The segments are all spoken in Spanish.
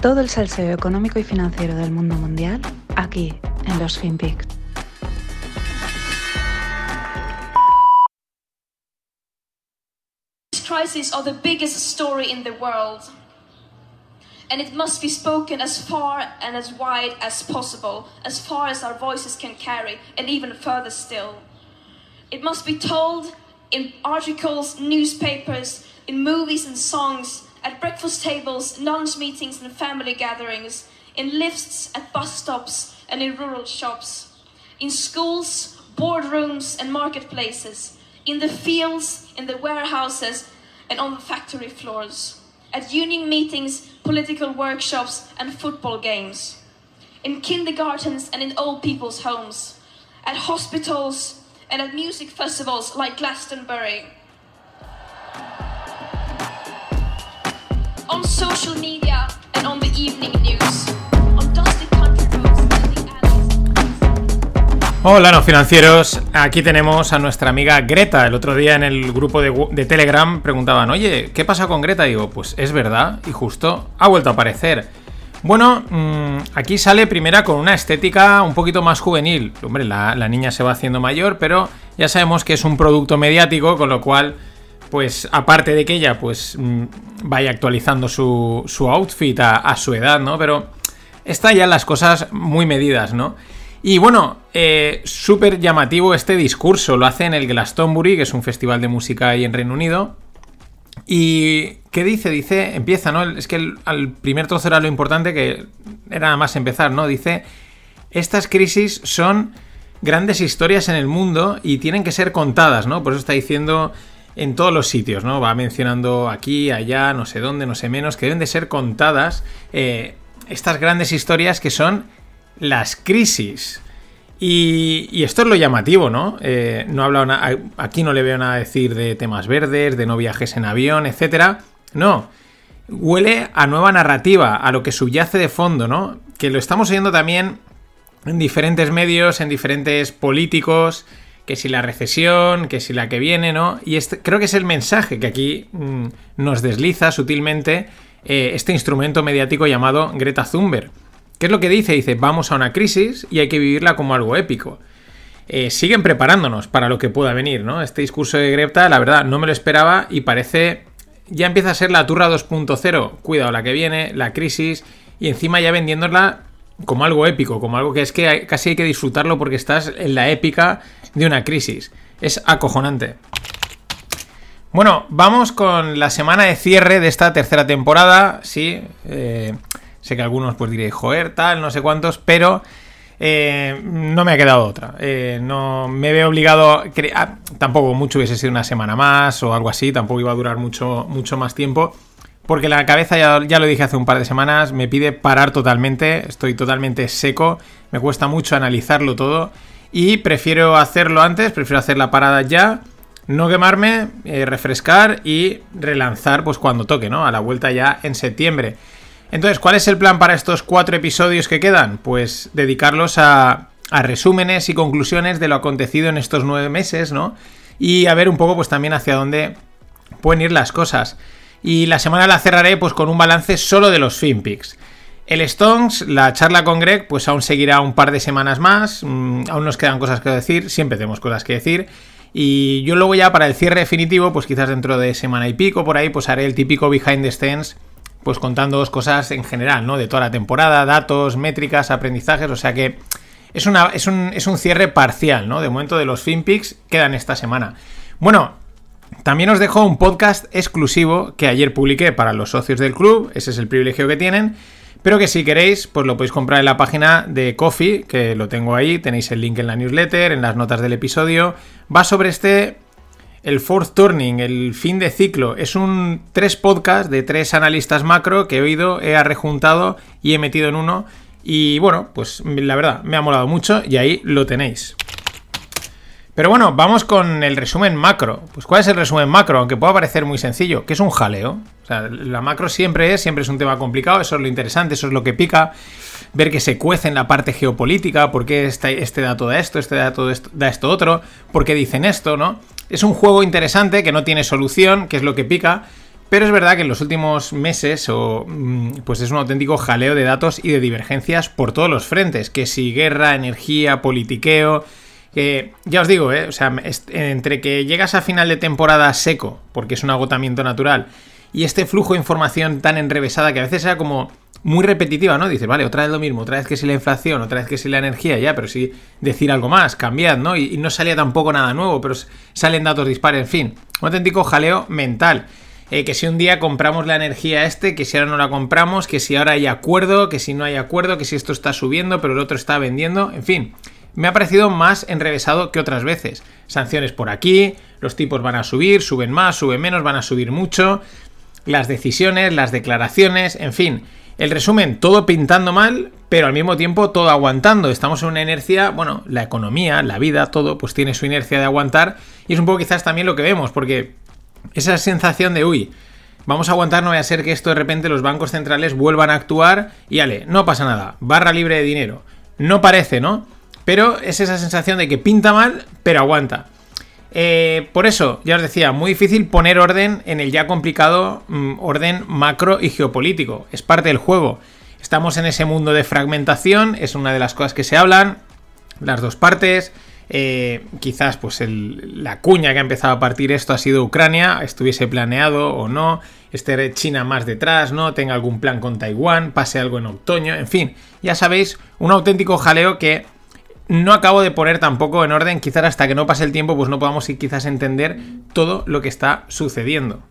Todo el salseo económico y financiero del mundo mundial aquí en los FinPix. crises are the biggest story in the world. And it must be spoken as far and as wide as possible, as far as our voices can carry, and even further still. It must be told in articles, newspapers, in movies and songs, at breakfast tables, lunch meetings, and family gatherings, in lifts, at bus stops, and in rural shops, in schools, boardrooms, and marketplaces, in the fields, in the warehouses, and on the factory floors, at union meetings, political workshops, and football games, in kindergartens and in old people's homes, at hospitals, and at music festivals like Glastonbury. Hola, no financieros. Aquí tenemos a nuestra amiga Greta. El otro día en el grupo de, Telegram preguntaban, oye, ¿qué pasa con Greta? digo, pues es verdad, y justo ha vuelto a aparecer. Bueno, mm, aquí sale primera con una estética un poquito más juvenil. Hombre, la niña se va haciendo mayor, pero ya sabemos que es un producto mediático, con lo cual, pues aparte de que ella pues mm, vaya actualizando su, su outfit a, su edad, ¿no? Pero está ya las cosas muy medidas, ¿no? Y bueno, eh, súper llamativo este discurso. Lo hace en el Glastonbury, que es un festival de música ahí en Reino Unido. ¿Y qué dice? Dice, empieza, ¿no? Es que al primer trozo era lo importante, que era nada más empezar, ¿no? Dice, estas crisis son grandes historias en el mundo y tienen que ser contadas, ¿no? Por eso está diciendo en todos los sitios, ¿no? Va mencionando aquí, allá, no sé dónde, no sé menos, que deben de ser contadas eh, estas grandes historias que son las crisis. Y, esto es lo llamativo, ¿no? Eh, no aquí no le veo nada decir de temas verdes, de no viajes en avión, etcétera. No. Huele a nueva narrativa, a lo que subyace de fondo, ¿no? Que lo estamos oyendo también en diferentes medios, en diferentes políticos, que si la recesión, que si la que viene, ¿no? Y este, creo que es el mensaje que aquí mm, nos desliza sutilmente eh, este instrumento mediático llamado Greta Thunberg. ¿Qué es lo que dice? Dice, vamos a una crisis y hay que vivirla como algo épico. Eh, siguen preparándonos para lo que pueda venir, ¿no? Este discurso de Greta, la verdad, no me lo esperaba y parece... Ya empieza a ser la turra 2.0. Cuidado, la que viene, la crisis, y encima ya vendiéndola como algo épico, como algo que es que casi hay que disfrutarlo porque estás en la épica de una crisis. Es acojonante. Bueno, vamos con la semana de cierre de esta tercera temporada. Sí, eh, sé que algunos pues diréis, joder, tal, no sé cuántos, pero eh, no me ha quedado otra. Eh, no me veo obligado. ah, tampoco mucho hubiese sido una semana más o algo así, tampoco iba a durar mucho, mucho más tiempo. Porque la cabeza, ya, ya lo dije hace un par de semanas, me pide parar totalmente. Estoy totalmente seco. Me cuesta mucho analizarlo todo. Y prefiero hacerlo antes, prefiero hacer la parada ya. No quemarme, eh, refrescar y relanzar pues cuando toque, ¿no? A la vuelta ya en septiembre. Entonces, ¿cuál es el plan para estos cuatro episodios que quedan? Pues dedicarlos a, a resúmenes y conclusiones de lo acontecido en estos nueve meses, ¿no? Y a ver un poco pues también hacia dónde pueden ir las cosas. Y la semana la cerraré pues con un balance solo de los FinPix. El Stones, la charla con Greg, pues aún seguirá un par de semanas más. mm, aún nos quedan cosas que decir, siempre tenemos cosas que decir. Y yo luego ya para el cierre definitivo, pues quizás dentro de semana y pico, por ahí, pues haré el típico behind the scenes, pues contándoos cosas en general, ¿no? De toda la temporada, datos, métricas, aprendizajes, o sea que es, una, es, un, es un cierre parcial, ¿no? De momento de los FinPix quedan esta semana. Bueno, también os dejo un podcast exclusivo que ayer publiqué para los socios del club, ese es el privilegio que tienen, pero que si queréis, pues lo podéis comprar en la página de Coffee, que lo tengo ahí, tenéis el link en la newsletter, en las notas del episodio. Va sobre este, el fourth turning, el fin de ciclo. Es un tres podcast de tres analistas macro que he oído, he rejuntado y he metido en uno. Y bueno, pues la verdad, me ha molado mucho y ahí lo tenéis. Pero bueno, vamos con el resumen macro. Pues ¿cuál es el resumen macro? Aunque pueda parecer muy sencillo, que es un jaleo. O sea, la macro siempre es, siempre es un tema complicado, eso es lo interesante, eso es lo que pica. Ver que se cuece en la parte geopolítica, por qué este, este dato da esto, este dato da esto otro, por qué dicen esto, ¿no? Es un juego interesante que no tiene solución, que es lo que pica, Pero es verdad que en los últimos meses o, mm, pues es un auténtico jaleo de datos y de divergencias por todos los frentes, que si guerra, energía, politiqueo, que ya os digo, ¿eh? o sea, entre que llegas a final de temporada seco, porque es un agotamiento natural, y este flujo de información tan enrevesada que a veces era como muy repetitiva, ¿no? Dices, vale, otra vez lo mismo, otra vez que si la inflación, otra vez que si la energía, ya, pero sí decir algo más, cambiar, ¿no? Y, no salía tampoco nada nuevo, pero salen datos dispares, en fin, un auténtico jaleo mental. Eh, que si un día compramos la energía este, que si ahora no la compramos, que si ahora hay acuerdo, que si no hay acuerdo, que si esto está subiendo, pero el otro está vendiendo, en fin. Me ha parecido más enrevesado que otras veces. Sanciones por aquí, los tipos van a subir, suben más, suben menos, van a subir mucho. Las decisiones, las declaraciones, en fin. El resumen, todo pintando mal, pero al mismo tiempo todo aguantando. Estamos en una inercia, bueno, la economía, la vida, todo, pues tiene su inercia de aguantar. Y es un poco quizás también lo que vemos, porque esa sensación de, uy, vamos a aguantar, no vaya a ser que esto de repente los bancos centrales vuelvan a actuar y ale, no pasa nada, barra libre de dinero. No parece, ¿no? Pero es esa sensación de que pinta mal, pero aguanta. Eh, por eso, ya os decía, muy difícil poner orden en el ya complicado mm, orden macro y geopolítico. Es parte del juego. Estamos en ese mundo de fragmentación, es una de las cosas que se hablan, las dos partes. Eh, quizás pues la cuña que ha empezado a partir esto ha sido Ucrania, estuviese planeado o no, esté China más detrás, ¿no? Tenga algún plan con Taiwán, pase algo en otoño, en fin, ya sabéis, un auténtico jaleo que no acabo de poner tampoco en orden, quizás hasta que no pase el tiempo, pues no podamos quizás entender todo lo que está sucediendo.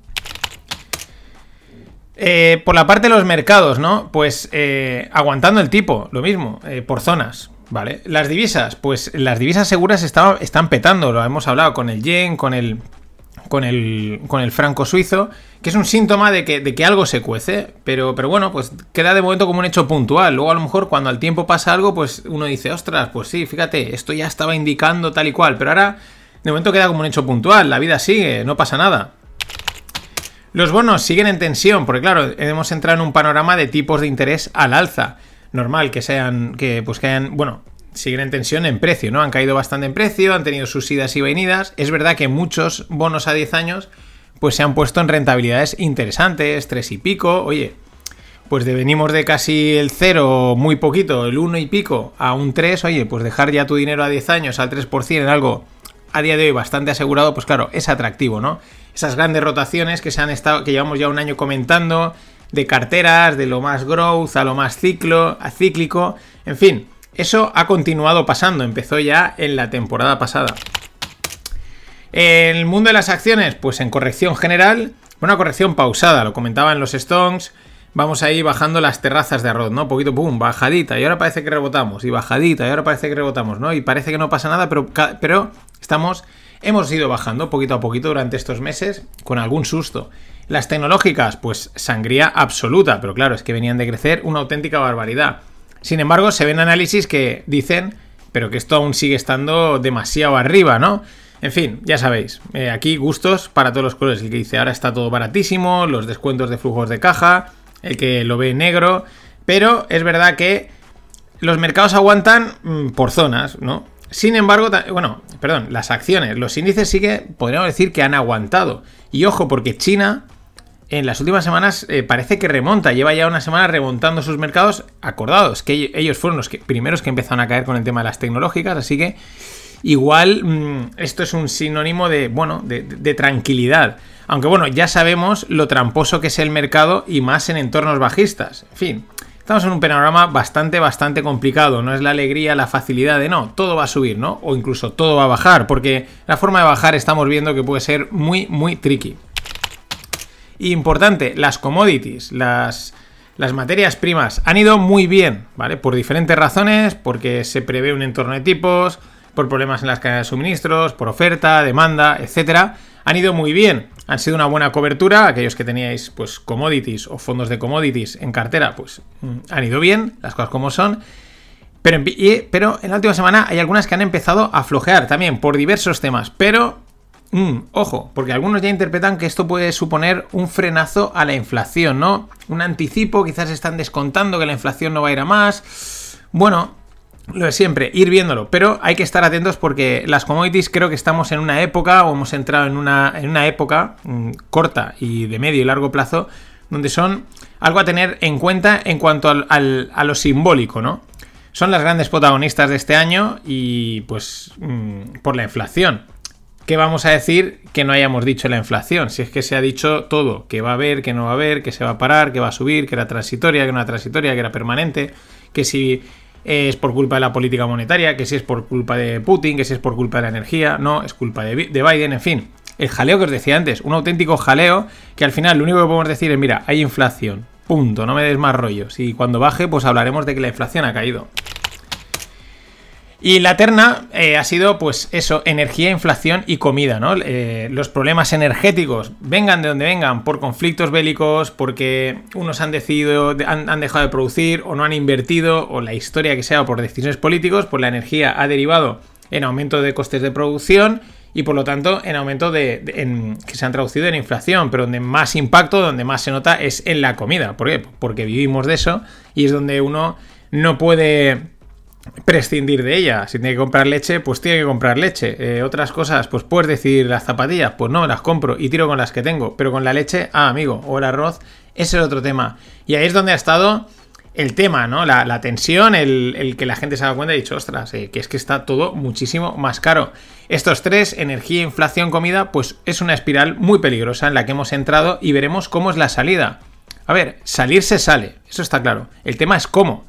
Eh, por la parte de los mercados, ¿no? Pues eh, aguantando el tipo, lo mismo, eh, por zonas, ¿vale? Las divisas, pues las divisas seguras están petando, lo hemos hablado con el yen, con el con el, con el franco suizo, que es un síntoma de que, de que algo se cuece, pero, pero bueno, pues queda de momento como un hecho puntual. Luego a lo mejor cuando al tiempo pasa algo, pues uno dice, ostras, pues sí, fíjate, esto ya estaba indicando tal y cual, pero ahora de momento queda como un hecho puntual, la vida sigue, no pasa nada. Los bonos siguen en tensión, porque claro, hemos entrado en un panorama de tipos de interés al alza. Normal que sean, que pues que hayan, bueno, siguen en tensión en precio, ¿no? Han caído bastante en precio, han tenido sus idas y venidas. Es verdad que muchos bonos a 10 años pues se han puesto en rentabilidades interesantes, 3 y pico. Oye, pues de venimos de casi el 0, muy poquito, el 1 y pico, a un 3. Oye, pues dejar ya tu dinero a 10 años al 3% en algo a día de hoy bastante asegurado, pues claro, es atractivo, ¿no? Esas grandes rotaciones que se han estado, que llevamos ya un año comentando, de carteras, de lo más growth a lo más ciclo, a cíclico, en fin, eso ha continuado pasando, empezó ya en la temporada pasada. El mundo de las acciones, pues en corrección general, una corrección pausada, lo comentaba en los Stones, vamos ahí bajando las terrazas de arroz, ¿no? Poquito, pum, bajadita, y ahora parece que rebotamos, y bajadita, y ahora parece que rebotamos, ¿no? Y parece que no pasa nada, pero, pero estamos, hemos ido bajando poquito a poquito durante estos meses, con algún susto. Las tecnológicas, pues sangría absoluta, pero claro, es que venían de crecer una auténtica barbaridad. Sin embargo, se ven análisis que dicen, pero que esto aún sigue estando demasiado arriba, ¿no? En fin, ya sabéis, eh, aquí gustos para todos los colores. El que dice ahora está todo baratísimo, los descuentos de flujos de caja, el que lo ve negro, pero es verdad que los mercados aguantan mm, por zonas, ¿no? Sin embargo, bueno, perdón, las acciones, los índices sí que podríamos decir que han aguantado. Y ojo, porque China en las últimas semanas eh, parece que remonta, lleva ya una semana remontando sus mercados, acordados, que ellos fueron los primeros que empezaron a caer con el tema de las tecnológicas, así que igual mm, esto es un sinónimo de, bueno, de, de, tranquilidad. Aunque bueno, ya sabemos lo tramposo que es el mercado y más en entornos bajistas. En fin, estamos en un panorama bastante, bastante complicado. No es la alegría, la facilidad de no, todo va a subir, ¿no? O incluso todo va a bajar, porque la forma de bajar estamos viendo que puede ser muy, muy tricky. Importante, las commodities, las, las materias primas han ido muy bien, ¿vale? Por diferentes razones, porque se prevé un entorno de tipos, por problemas en las cadenas de suministros, por oferta, demanda, etcétera. Han ido muy bien, han sido una buena cobertura. Aquellos que teníais, pues, commodities o fondos de commodities en cartera, pues, mm, han ido bien, las cosas como son. Pero pero en la última semana hay algunas que han empezado a flojear también por diversos temas. Pero Mm, ojo, porque algunos ya interpretan que esto puede suponer un frenazo a la inflación, ¿no? Un anticipo, quizás están descontando que la inflación no va a ir a más. Bueno, lo de siempre, ir viéndolo, pero hay que estar atentos porque las commodities creo que estamos en una época o hemos entrado en una, en una época mm, corta y de medio y largo plazo donde son algo a tener en cuenta en cuanto al, a lo simbólico, ¿no? Son las grandes protagonistas de este año y pues mm, por la inflación. ¿Qué vamos a decir que no hayamos dicho la inflación? Si es que se ha dicho todo, que va a haber, que no va a haber, que se va a parar, que va a subir, que era transitoria, que no era transitoria, que era permanente, que si es por culpa de la política monetaria, que si es por culpa de Putin, que si es por culpa de la energía, no, es culpa de, Biden, en fin. El jaleo que os decía antes, un auténtico jaleo que al final lo único que podemos decir es, mira, hay inflación, punto, no me des más rollos. Y cuando baje, pues hablaremos de que la inflación ha caído. Y la terna eh, ha sido, pues eso, energía, inflación y comida, ¿no? Eh, los problemas energéticos, vengan de donde vengan, por conflictos bélicos, porque unos han decidido, han, dejado de producir o no han invertido, o la historia que sea, o por decisiones políticos, pues la energía ha derivado en aumento de costes de producción y por lo tanto en aumento de, que se han traducido en inflación, pero donde más impacto, donde más se nota es en la comida. ¿Por qué? Porque vivimos de eso y es donde uno no puede prescindir de ella. Si tiene que comprar leche, pues tiene que comprar leche. Eh, otras cosas, pues puedes decir las zapatillas, pues no, las compro y tiro con las que tengo. Pero con la leche, ah, amigo, o el arroz, ese es otro tema. Y ahí es donde ha estado el tema, ¿no? La, tensión, el, que la gente se ha cuenta y ha dicho, ostras, eh, que es que está todo muchísimo más caro. Estos tres, energía, inflación, comida, pues es una espiral muy peligrosa en la que hemos entrado y veremos cómo es la salida. A ver, salir se sale, eso está claro. El tema es cómo.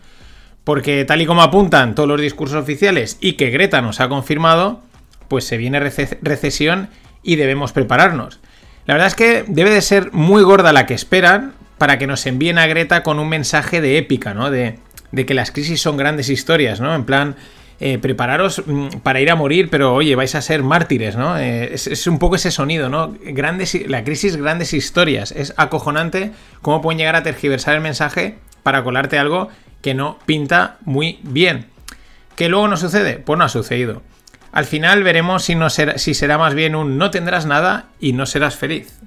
Porque tal y como apuntan todos los discursos oficiales y que Greta nos ha confirmado, pues se viene recesión y debemos prepararnos. La verdad es que debe de ser muy gorda la que esperan para que nos envíen a Greta con un mensaje de épica, ¿no? De, que las crisis son grandes historias, ¿no? En plan, eh, prepararos mm, para ir a morir, pero oye, vais a ser mártires, ¿no? Eh, es, es, un poco ese sonido, ¿no? Grandes, la crisis, grandes historias. Es acojonante cómo pueden llegar a tergiversar el mensaje para colarte algo que no pinta muy bien. ¿Qué luego no sucede? Pues no ha sucedido. Al final veremos si, no será, si será más bien un no tendrás nada y no serás feliz.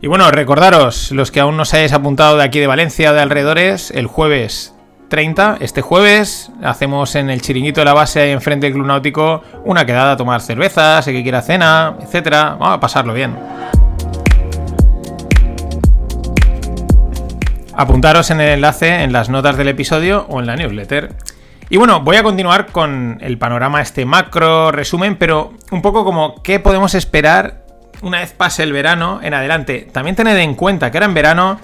Y bueno, recordaros, los que aún no os hayáis apuntado de aquí de Valencia de alrededores, el jueves 30, este jueves, hacemos en el chiringuito de la base ahí enfrente del Club Náutico una quedada a tomar cervezas, el que quiera cena, etcétera. Vamos a pasarlo bien. Apuntaros en el enlace en las notas del episodio o en la newsletter. Y bueno, voy a continuar con el panorama, este macro resumen, pero un poco como qué podemos esperar una vez pase el verano en adelante. También tened en cuenta que ahora en verano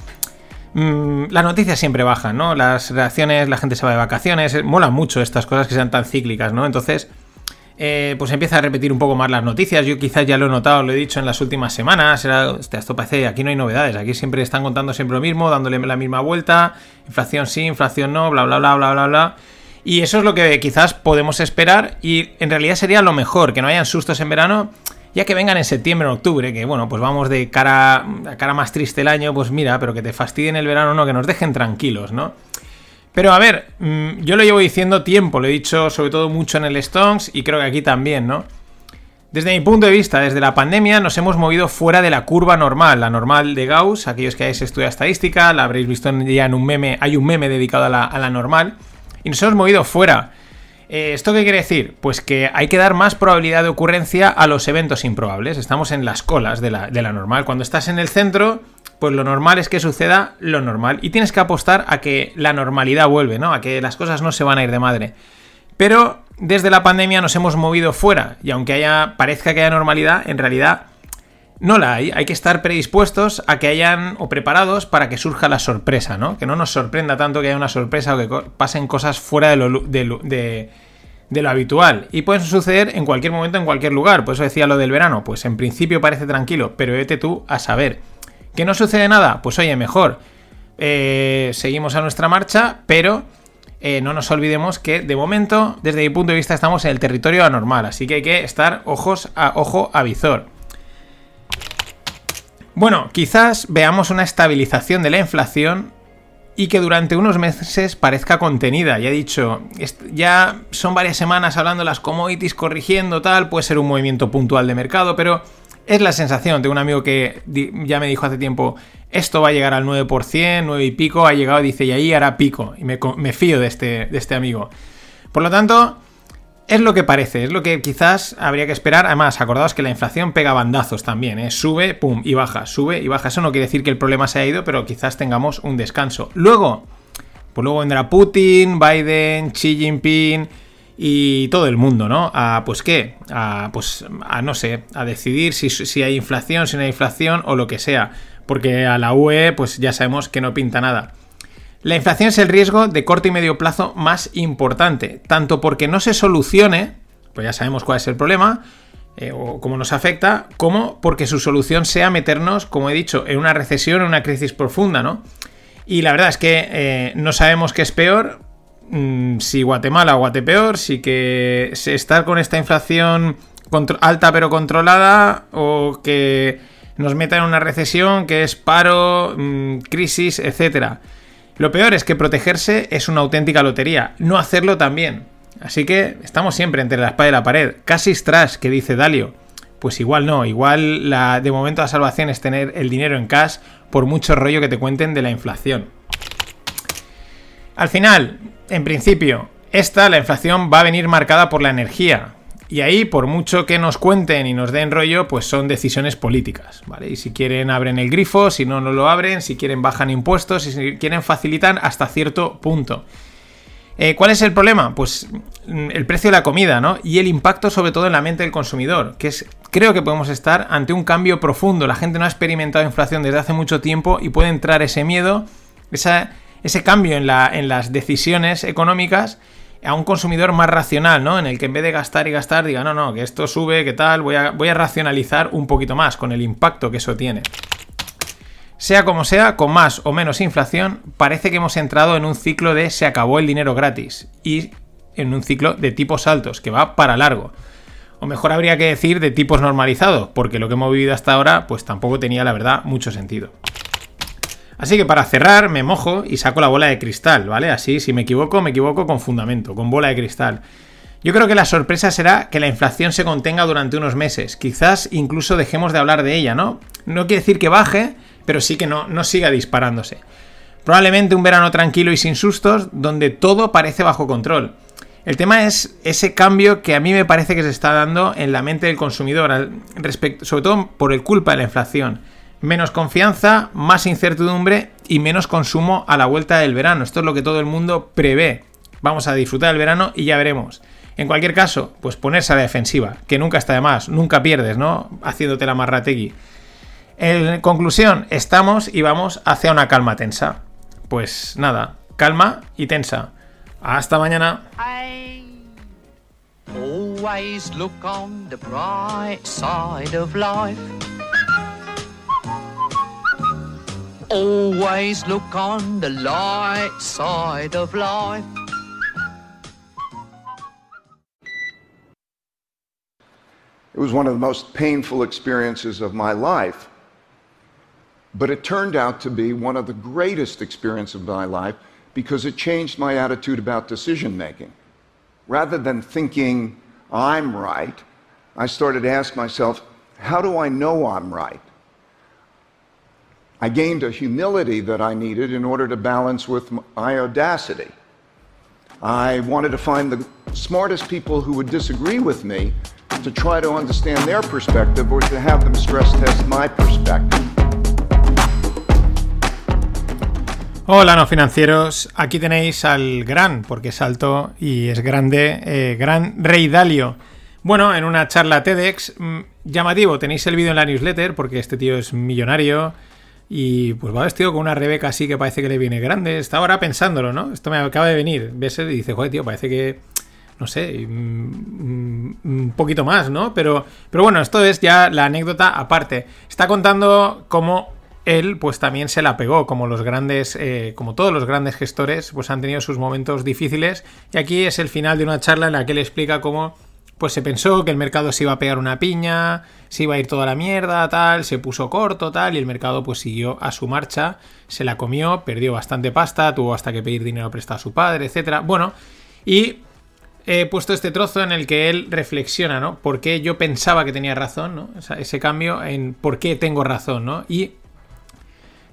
mmm, las noticias siempre bajan, ¿no? Las reacciones, la gente se va de vacaciones, mola mucho estas cosas que sean tan cíclicas, ¿no? Entonces eh, pues empieza a repetir un poco más las noticias. Yo quizás ya lo he notado, lo he dicho en las últimas semanas. Era, esto parece, aquí no hay novedades. Aquí siempre están contando siempre lo mismo, dándole la misma vuelta. Inflación sí, inflación no, bla, bla, bla, bla, bla, bla. Y eso es lo que quizás podemos esperar. Y en realidad sería lo mejor, que no hayan sustos en verano. Ya que vengan en septiembre o octubre, que bueno, pues vamos de cara a cara más triste el año, pues mira, pero que te fastidien el verano, no, que nos dejen tranquilos, ¿no? Pero a ver, mm, yo lo llevo diciendo tiempo, lo he dicho sobre todo mucho en el Stones y creo que aquí también, ¿no? Desde mi punto de vista, desde la pandemia nos hemos movido fuera de la curva normal, la normal de Gauss, aquellos que hayáis estudiado estadística, la habréis visto ya en un meme, hay un meme dedicado a la, normal, y nos hemos movido fuera. Eh, ¿Esto qué quiere decir? Pues que hay que dar más probabilidad de ocurrencia a los eventos improbables, estamos en las colas de la, de la normal, cuando estás en el centro pues lo normal es que suceda lo normal. Y tienes que apostar a que la normalidad vuelve, ¿no? A que las cosas no se van a ir de madre. Pero desde la pandemia nos hemos movido fuera. Y aunque haya, parezca que haya normalidad, en realidad no la hay. Hay que estar predispuestos a que hayan o preparados para que surja la sorpresa, ¿no? Que no nos sorprenda tanto que haya una sorpresa o que pasen cosas fuera de lo, de, lo habitual. Y pueden suceder en cualquier momento, en cualquier lugar. Por eso decía lo del verano. Pues en principio parece tranquilo, pero vete tú a saber. ¿Que no sucede nada? Pues oye, mejor. Eh, seguimos a nuestra marcha, pero eh, no nos olvidemos que de momento, desde mi punto de vista, estamos en el territorio anormal, así que hay que estar ojos a ojo a visor. Bueno, quizás veamos una estabilización de la inflación y que durante unos meses parezca contenida. Ya he dicho, ya son varias semanas hablando las commodities corrigiendo tal, puede ser un movimiento puntual de mercado, pero Es la sensación. de un amigo que ya me dijo hace tiempo, esto va a llegar al 9%, 9 y pico, ha llegado y dice, y ahí hará pico. Y me, fío de este, de este amigo. Por lo tanto, es lo que parece, es lo que quizás habría que esperar. Además, acordaos que la inflación pega bandazos también, ¿eh? sube, pum, y baja, sube y baja. Eso no quiere decir que el problema se haya ido, pero quizás tengamos un descanso. Luego, pues luego vendrá Putin, Biden, Xi Jinping y todo el mundo, ¿no? A, pues qué, a, pues, a no sé, a decidir si, si hay inflación, si no hay inflación o lo que sea. Porque a la UE, pues ya sabemos que no pinta nada. La inflación es el riesgo de corto y medio plazo más importante, tanto porque no se solucione, pues ya sabemos cuál es el problema, eh, o cómo nos afecta, como porque su solución sea meternos, como he dicho, en una recesión, en una crisis profunda, ¿no? Y la verdad es que eh, no sabemos qué es peor, mm, si Guatemala o Guatepeor, si que estar con esta inflación alta pero controlada, o que nos meta en una recesión que es paro, mm, crisis, etcétera. Lo peor es que protegerse es una auténtica lotería, no hacerlo también. Así que estamos siempre entre la espada y la pared. Casi trash, que dice Dalio. Pues igual no, igual la, de momento la salvación es tener el dinero en cash por mucho rollo que te cuenten de la inflación. Al final, en principio, esta, la inflación, va a venir marcada por la energía. Y ahí, por mucho que nos cuenten y nos den rollo, pues son decisiones políticas, ¿vale? Y si quieren abren el grifo, si no, no lo abren, si quieren bajan impuestos, si quieren facilitan hasta cierto punto. Eh, ¿Cuál es el problema? Pues mm, el precio de la comida, ¿no? Y el impacto sobre todo en la mente del consumidor, que es, creo que podemos estar ante un cambio profundo. La gente no ha experimentado inflación desde hace mucho tiempo y puede entrar ese miedo, ese cambio en, la, en las decisiones económicas a un consumidor más racional, ¿no? En el que en vez de gastar y gastar diga, no, no, que esto sube, que tal, voy a, voy a racionalizar un poquito más con el impacto que eso tiene. Sea como sea, con más o menos inflación, parece que hemos entrado en un ciclo de se acabó el dinero gratis y en un ciclo de tipos altos, que va para largo. O mejor habría que decir de tipos normalizados, porque lo que hemos vivido hasta ahora pues tampoco tenía la verdad mucho sentido. Así que para cerrar me mojo y saco la bola de cristal, ¿vale? Así, si me equivoco, me equivoco con fundamento, con bola de cristal. Yo creo que la sorpresa será que la inflación se contenga durante unos meses. Quizás incluso dejemos de hablar de ella, ¿no? No quiere decir que baje, pero sí que no, no siga disparándose. Probablemente un verano tranquilo y sin sustos, donde todo parece bajo control. El tema es ese cambio que a mí me parece que se está dando en la mente del consumidor, sobre todo por el culpa de la inflación menos confianza, más incertidumbre y menos consumo a la vuelta del verano. Esto es lo que todo el mundo prevé. Vamos a disfrutar del verano y ya veremos. En cualquier caso, pues ponerse a la defensiva, que nunca está de más, nunca pierdes, ¿no? Haciéndote la marrategui. En conclusión, estamos y vamos hacia una calma tensa. Pues nada, calma y tensa. Hasta mañana. Light side of life. It was one of the most painful experiences of my life. But it turned out to be one of the greatest experiences of my life because it changed my attitude about decision making. Rather than thinking I'm right, I started to ask myself, how do I know I'm right? I gained a humility that I needed in order to balance with my audacity. I wanted to find the smartest people who would disagree with me to try to understand their perspective or to have them stress test my perspective. Hola no financieros, aquí tenéis al gran, porque es alto y es grande, eh, gran Rey Dalio. Bueno, en una charla TEDx, mmm, llamativo, tenéis el vídeo en la newsletter porque este tío es millonario, y pues va vestido con una Rebeca así que parece que le viene grande. Está ahora pensándolo, ¿no? Esto me acaba de venir. Ves y dice, joder, tío, parece que. No sé, mm, un poquito más, ¿no? Pero, pero bueno, esto es ya la anécdota aparte. Está contando cómo él, pues también se la pegó, como los grandes, eh, como todos los grandes gestores, pues han tenido sus momentos difíciles. Y aquí es el final de una charla en la que él explica cómo pues se pensó que el mercado se iba a pegar una piña, se iba a ir toda la mierda, tal, se puso corto, tal, y el mercado pues siguió a su marcha, se la comió, perdió bastante pasta, tuvo hasta que pedir dinero prestado a su padre, etcétera. Bueno, y he puesto este trozo en el que él reflexiona, ¿no? ¿Por qué yo pensaba que tenía razón, ¿no? ese cambio en por qué tengo razón, ¿no? Y,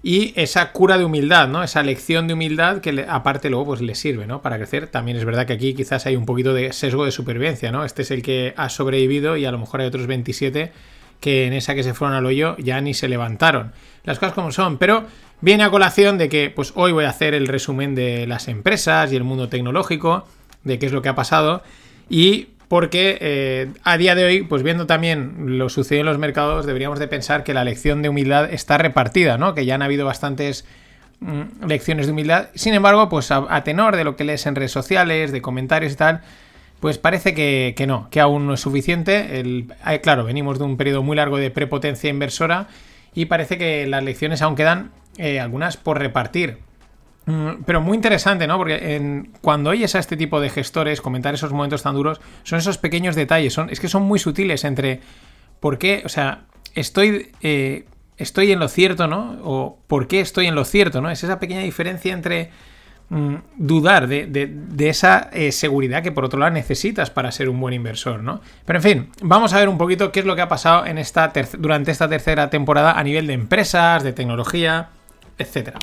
y esa cura de humildad, ¿no? Esa lección de humildad que aparte luego pues le sirve, ¿no? Para crecer. También es verdad que aquí quizás hay un poquito de sesgo de supervivencia, ¿no? Este es el que ha sobrevivido y a lo mejor hay otros 27 que en esa que se fueron al hoyo ya ni se levantaron. Las cosas como son, pero viene a colación de que pues hoy voy a hacer el resumen de las empresas y el mundo tecnológico, de qué es lo que ha pasado y porque eh, a día de hoy, pues viendo también lo sucedido en los mercados, deberíamos de pensar que la lección de humildad está repartida, ¿no? Que ya han habido bastantes mm, lecciones de humildad. Sin embargo, pues a, tenor de lo que lees en redes sociales, de comentarios y tal, pues parece que, no, que aún no es suficiente. El, claro, venimos de un periodo muy largo de prepotencia inversora y parece que las lecciones aún quedan eh, algunas por repartir. Mm, pero muy interesante, ¿no? Porque cuando oyes a este tipo de gestores comentar esos momentos tan duros, son esos pequeños detalles, son, es que son muy sutiles entre por qué, o sea, estoy, eh, estoy en lo cierto, ¿no? O por qué estoy en lo cierto, ¿no? Es esa pequeña diferencia entre Mm, dudar de, esa eh, seguridad que por otro lado necesitas para ser un buen inversor, ¿no? Pero en fin, vamos a ver un poquito qué es lo que ha pasado en esta durante esta tercera temporada a nivel de empresas, de tecnología, etcétera.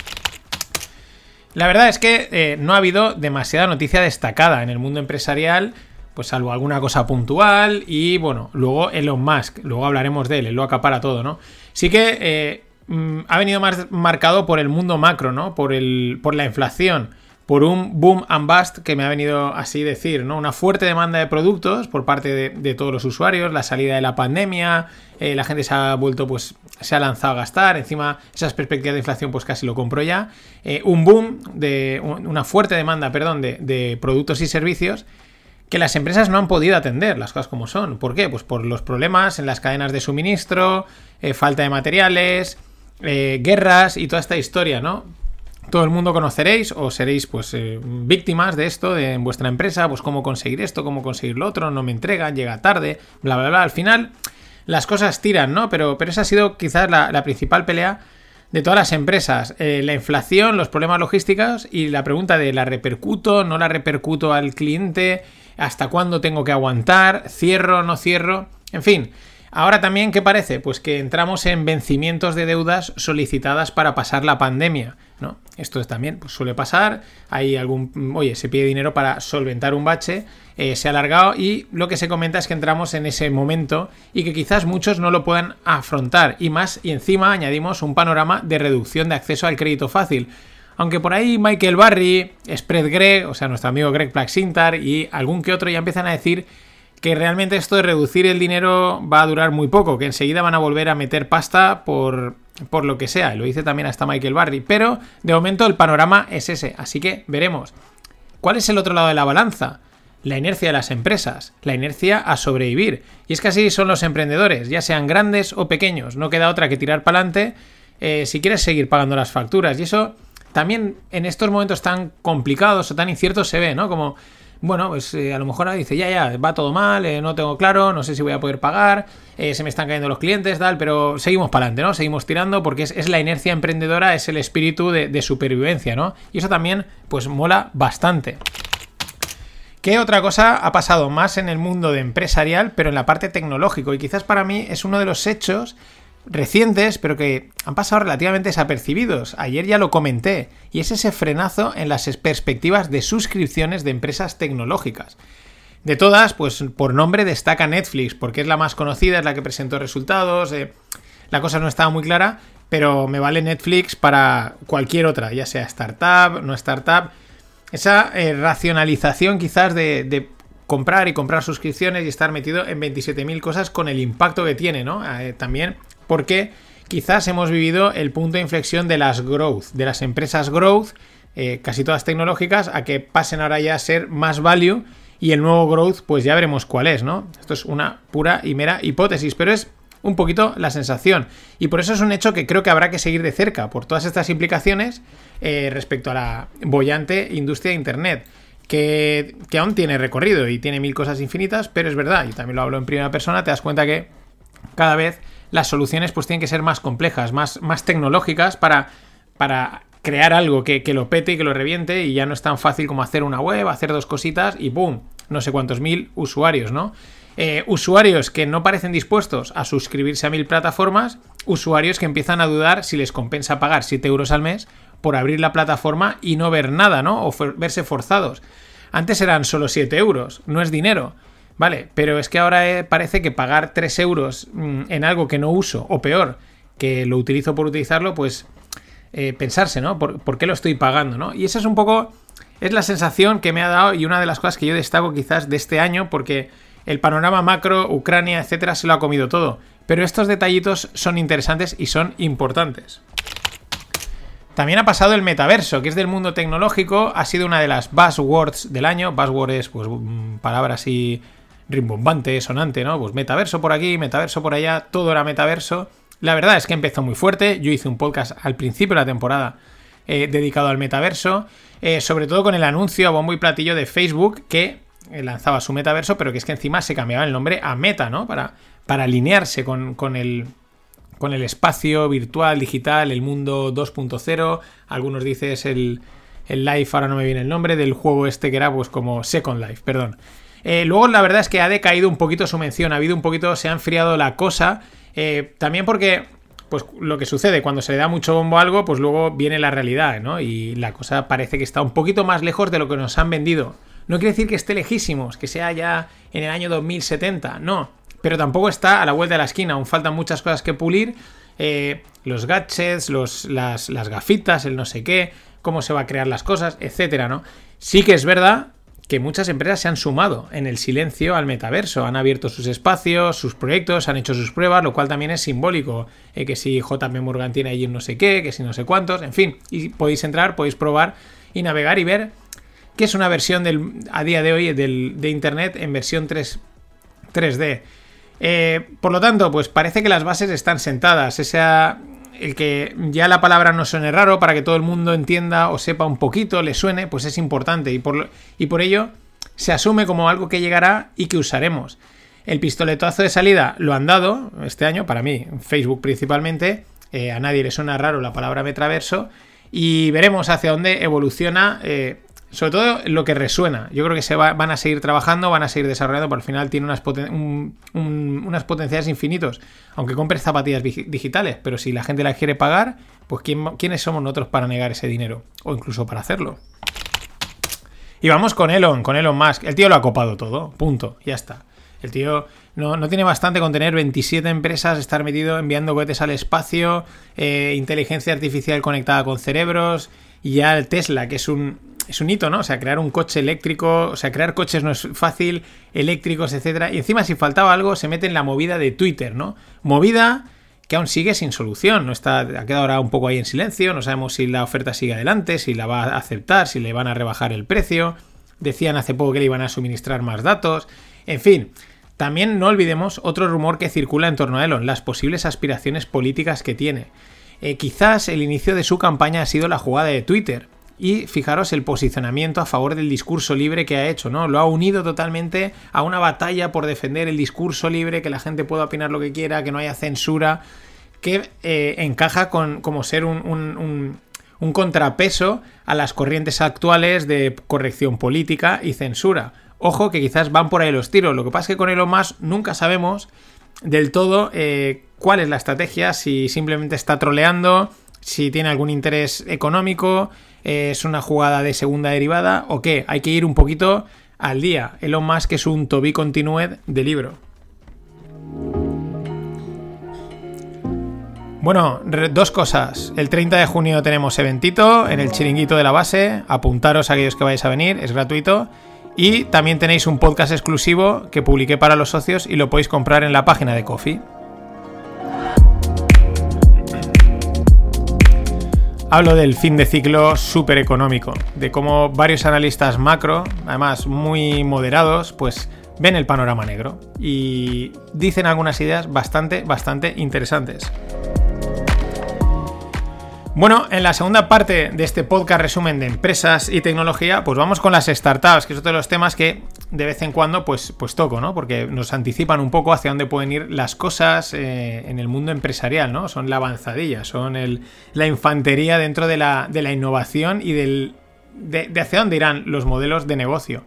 La verdad es que eh, no ha habido demasiada noticia destacada en el mundo empresarial, pues salvo alguna cosa puntual y bueno, luego Elon Musk, luego hablaremos de él, él lo acapara todo, ¿no? Sí que eh, mm, ha venido más marcado por el mundo macro, ¿no? Por, el, por la inflación por un boom and bust que me ha venido así decir, ¿no? Una fuerte demanda de productos por parte de, todos los usuarios, la salida de la pandemia, eh, la gente se ha vuelto, pues, se ha lanzado a gastar, encima esas perspectivas de inflación, pues casi lo compro ya, eh, un boom de, una fuerte demanda, perdón, de, productos y servicios que las empresas no han podido atender, las cosas como son. ¿Por qué? Pues por los problemas en las cadenas de suministro, eh, falta de materiales, guerras y toda esta historia, ¿no? Todo el mundo conoceréis o seréis pues eh, víctimas de esto de, en vuestra empresa, pues cómo conseguir esto, cómo conseguir lo otro, no me entregan, llega tarde, bla, bla, bla. Al final las cosas tiran, ¿no? Pero, pero esa ha sido quizás la, principal pelea de todas las empresas. Eh, la inflación, los problemas logísticos y la pregunta de la repercuto, no la repercuto al cliente, hasta cuándo tengo que aguantar, cierro, no cierro, en fin. Ahora también, ¿qué parece? Pues que entramos en vencimientos de deudas solicitadas para pasar la pandemia. ¿No? Esto también pues, suele pasar. Hay algún. Oye, se pide dinero para solventar un bache. Eh, se ha alargado. Y lo que se comenta es que entramos en ese momento. Y que quizás muchos no lo puedan afrontar. Y más, y encima añadimos un panorama de reducción de acceso al crédito fácil. Aunque por ahí Michael Barry, Spread Greg, o sea, nuestro amigo Greg Plaxintar y algún que otro ya empiezan a decir que realmente esto de reducir el dinero va a durar muy poco, que enseguida van a volver a meter pasta por, por lo que sea. Lo dice también hasta Michael Barry. Pero de momento el panorama es ese. Así que veremos. ¿Cuál es el otro lado de la balanza? La inercia de las empresas, la inercia a sobrevivir. Y es que así son los emprendedores, ya sean grandes o pequeños. No queda otra que tirar para adelante eh, si quieres seguir pagando las facturas. Y eso también en estos momentos tan complicados o tan inciertos se ve, ¿no? Como bueno, pues eh, a lo mejor dice, ya, ya, va todo mal, eh, no tengo claro, no sé si voy a poder pagar, eh, se me están cayendo los clientes, tal, pero seguimos para adelante, ¿no? Seguimos tirando porque es, la inercia emprendedora, es el espíritu de, de, supervivencia, ¿no? Y eso también, pues mola bastante. ¿Qué otra cosa ha pasado más en el mundo de empresarial, pero en la parte tecnológico? Y quizás para mí es uno de los hechos recientes, pero que han pasado relativamente desapercibidos. Ayer ya lo comenté, y es ese frenazo en las perspectivas de suscripciones de empresas tecnológicas. De todas, pues por nombre destaca Netflix, porque es la más conocida, es la que presentó resultados. Eh, la cosa no estaba muy clara, pero me vale Netflix para cualquier otra, ya sea startup, no startup. Esa eh, racionalización quizás de, comprar y comprar suscripciones y estar metido en 27.000 cosas con el impacto que tiene, ¿no? Eh, también porque quizás hemos vivido el punto de inflexión de las growth, de las empresas growth, eh, casi todas tecnológicas, a que pasen ahora ya a ser más value y el nuevo growth, pues ya veremos cuál es, ¿no? Esto es una pura y mera hipótesis, pero es un poquito la sensación. Y por eso es un hecho que creo que habrá que seguir de cerca, por todas estas implicaciones eh, respecto a la bollante industria de Internet. Que, que, aún tiene recorrido y tiene mil cosas infinitas, pero es verdad, y también lo hablo en primera persona, te das cuenta que cada vez las soluciones pues tienen que ser más complejas, más, más tecnológicas para, para crear algo que, lo pete y que lo reviente y ya no es tan fácil como hacer una web, hacer dos cositas y ¡boom! no sé cuántos mil usuarios, ¿no? Eh, usuarios que no parecen dispuestos a suscribirse a mil plataformas, usuarios que empiezan a dudar si les compensa pagar 7 euros al mes por abrir la plataforma y no ver nada, ¿no? O verse forzados. Antes eran solo 7 euros, no es dinero. Vale, pero es que ahora eh, parece que pagar 3 euros mm, en algo que no uso, o peor, que lo utilizo por utilizarlo, pues eh, pensarse, ¿no? ¿Por, qué lo estoy pagando, ¿no? Y esa es un poco, es la sensación que me ha dado y una de las cosas que yo destaco quizás de este año, porque el panorama macro, Ucrania, etcétera, se lo ha comido todo. Pero estos detallitos son interesantes y son importantes. También ha pasado el metaverso, que es del mundo tecnológico, ha sido una de las buzzwords del año. Buzzword es, pues, mm, palabras así rimbombante, sonante, ¿no? Pues metaverso por aquí, metaverso por allá, todo era metaverso. La verdad es que empezó muy fuerte. Yo hice un podcast al principio de la temporada eh, dedicado al metaverso, eh, sobre todo con el anuncio a bombo y platillo de Facebook que eh, lanzaba su metaverso, pero que es que encima se cambiaba el nombre a Meta, ¿no? Para, para alinearse con, con el, con el espacio virtual, digital, el mundo 2.0. Algunos dices el, el Life, ahora no me viene el nombre, del juego este que era pues como Second Life, perdón. Eh, luego la verdad es que ha decaído un poquito su mención, ha habido un poquito, se ha enfriado la cosa. Eh, también porque, pues lo que sucede, cuando se le da mucho bombo a algo, pues luego viene la realidad, ¿no? Y la cosa parece que está un poquito más lejos de lo que nos han vendido. No quiere decir que esté lejísimos, que sea ya en el año 2070, no pero tampoco está a la vuelta de la esquina, aún faltan muchas cosas que pulir. Eh, los gadgets, los, las, las, gafitas, el no sé qué, cómo se va a crear las cosas, etcétera, ¿no? Sí que es verdad que muchas empresas se han sumado en el silencio al metaverso, han abierto sus espacios, sus proyectos, han hecho sus pruebas, lo cual también es simbólico, eh, que si JP Morgan tiene allí no sé qué, que si no sé cuántos, en fin, y podéis entrar, podéis probar y navegar y ver que es una versión del, a día de hoy del, de Internet en versión 3, 3D. Eh, por lo tanto, pues parece que las bases están sentadas. Esa, el que ya la palabra no suene raro para que todo el mundo entienda o sepa un poquito, le suene, pues es importante. Y por, y por ello se asume como algo que llegará y que usaremos. El pistoletazo de salida lo han dado este año, para mí, Facebook principalmente. Eh, a nadie le suena raro la palabra metaverso. Y veremos hacia dónde evoluciona eh, sobre todo lo que resuena. Yo creo que se van a seguir trabajando, van a seguir desarrollando, pero al final tiene unas, unas potenciales infinitos. Aunque compres zapatillas digitales, pero si la gente las quiere pagar, pues ¿quiénes somos nosotros para negar ese dinero? O incluso para hacerlo. Y vamos con Elon, con Elon Musk. El tío lo ha copado todo, punto, ya está. El tío no, tiene bastante con tener 27 empresas, estar metido enviando cohetes al espacio, eh, inteligencia artificial conectada con cerebros, y ya el Tesla, que es un, es un hito, ¿no? O sea, crear un coche eléctrico, o sea, crear coches no es fácil, eléctricos, etcétera. Y encima, si faltaba algo, se mete en la movida de Twitter, ¿no? Movida que aún sigue sin solución, no está, ha quedado ahora un poco ahí en silencio, no sabemos si la oferta sigue adelante, si la va a aceptar, si le van a rebajar el precio. Decían hace poco que le iban a suministrar más datos. En fin, también no olvidemos otro rumor que circula en torno a Elon, las posibles aspiraciones políticas que tiene. Eh, quizás el inicio de su campaña ha sido la jugada de Twitter, y fijaros el posicionamiento a favor del discurso libre que ha hecho, ¿no? Lo ha unido totalmente a una batalla por defender el discurso libre, que la gente pueda opinar lo que quiera, que no haya censura, que eh, encaja con como ser un, un contrapeso a las corrientes actuales de corrección política y censura. Ojo que quizás van por ahí los tiros. Lo que pasa es que con Elon Musk nunca sabemos del todo eh, cuál es la estrategia, si simplemente está troleando, si tiene algún interés económico, es una jugada de segunda derivada o qué. Hay que ir un poquito al día. Elon Musk es un to be continued de libro. Bueno, dos cosas. El 30 de junio tenemos eventito en el chiringuito de la base. Apuntaros a aquellos que vais a venir, es gratuito. Y también tenéis un podcast exclusivo que publiqué para los socios y lo podéis comprar en la página de Coffee. Hablo del fin de ciclo súper económico, de cómo varios analistas macro, además muy moderados, pues ven el panorama negro y dicen algunas ideas bastante, bastante interesantes. Bueno, en la segunda parte de este podcast resumen de empresas y tecnología, pues vamos con las startups, que es otro de los temas que de vez en cuando pues, pues toco, ¿no? Porque nos anticipan un poco hacia dónde pueden ir las cosas eh, en el mundo empresarial, ¿no? Son la avanzadilla, son la infantería dentro de la, de la innovación y del, de, hacia dónde irán los modelos de negocio.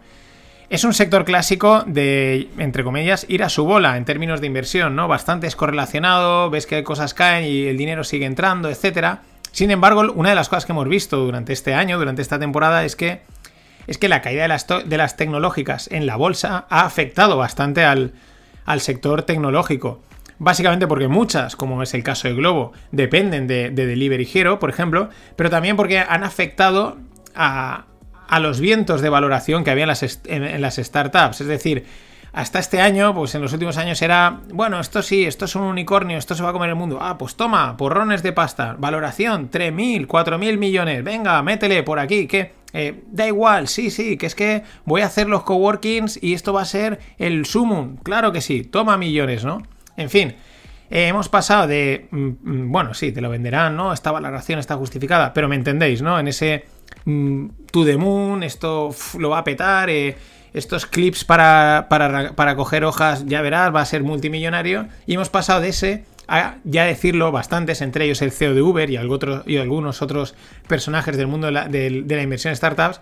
Es un sector clásico de, entre comillas, ir a su bola en términos de inversión, ¿no? Bastante descorrelacionado, ves que cosas caen y el dinero sigue entrando, etcétera. Sin embargo, una de las cosas que hemos visto durante este año, durante esta temporada, es que, es que la caída de las, tecnológicas en la bolsa ha afectado bastante al, sector tecnológico. Básicamente porque muchas, como es el caso de Globo, dependen de, de Delivery Hero, por ejemplo, pero también porque han afectado a los vientos de valoración que había en las, startups. Es decir, hasta este año, pues en los últimos años era, bueno, esto sí, esto es un unicornio, esto se va a comer el mundo. Ah, pues toma, porrones de pasta, valoración, 3.000, 4.000 millones, venga, métele por aquí, que eh, da igual, sí, sí, que es que voy a hacer los coworkings y esto va a ser el sumum, claro que sí, toma millones, ¿no? En fin, eh, hemos pasado de, mm, mm, bueno, sí, te lo venderán, ¿no? Esta valoración está justificada, pero me entendéis, ¿no? En ese Mm, to the moon, esto lo va a petar, eh, estos clips para, para, coger hojas, ya verás, va a ser multimillonario. Y hemos pasado de ese a ya decirlo bastantes, entre ellos el CEO de Uber y, y algunos otros personajes del mundo de la, de la inversión en startups,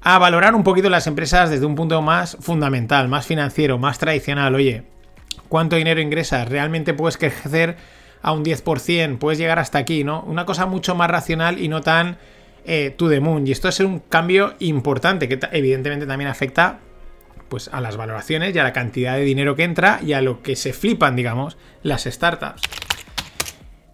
a valorar un poquito las empresas desde un punto más fundamental, más financiero, más tradicional. Oye, ¿cuánto dinero ingresas? ¿Realmente puedes crecer a un 10%? ¿Puedes llegar hasta aquí? ¿no? Una cosa mucho más racional y no tan eh, to the moon. Y esto es un cambio importante que evidentemente también afecta pues, a las valoraciones y a la cantidad de dinero que entra y a lo que se flipan, digamos, las startups.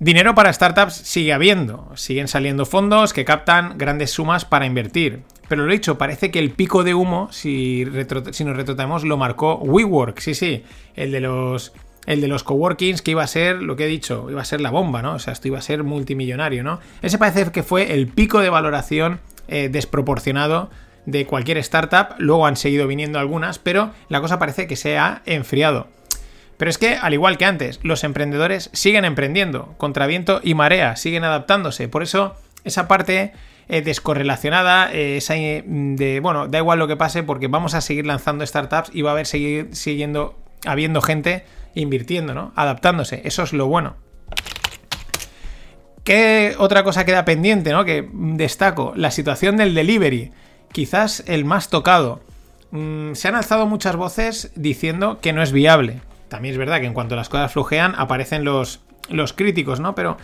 Dinero para startups sigue habiendo, siguen saliendo fondos que captan grandes sumas para invertir. Pero lo dicho, parece que el pico de humo, si, si nos retrotamos, lo marcó WeWork, sí, sí, el de los el de los coworkings, que iba a ser, lo que he dicho, iba a ser la bomba, ¿no? O sea, esto iba a ser multimillonario, ¿no? Ese parece que fue el pico de valoración eh, desproporcionado de cualquier startup. Luego han seguido viniendo algunas, pero la cosa parece que se ha enfriado. Pero es que, al igual que antes, los emprendedores siguen emprendiendo, contra viento y marea, siguen adaptándose. Por eso, esa parte eh, descorrelacionada, eh, esa de, bueno, da igual lo que pase porque vamos a seguir lanzando startups y va a haber seguir siguiendo habiendo gente invirtiendo, ¿no? Adaptándose. Eso es lo bueno. ¿Qué otra cosa queda pendiente, ¿no? Que destaco. La situación del delivery. Quizás el más tocado. Mm, se han alzado muchas voces diciendo que no es viable. También es verdad que en cuanto las cosas flujean aparecen los, los críticos, ¿no? Pero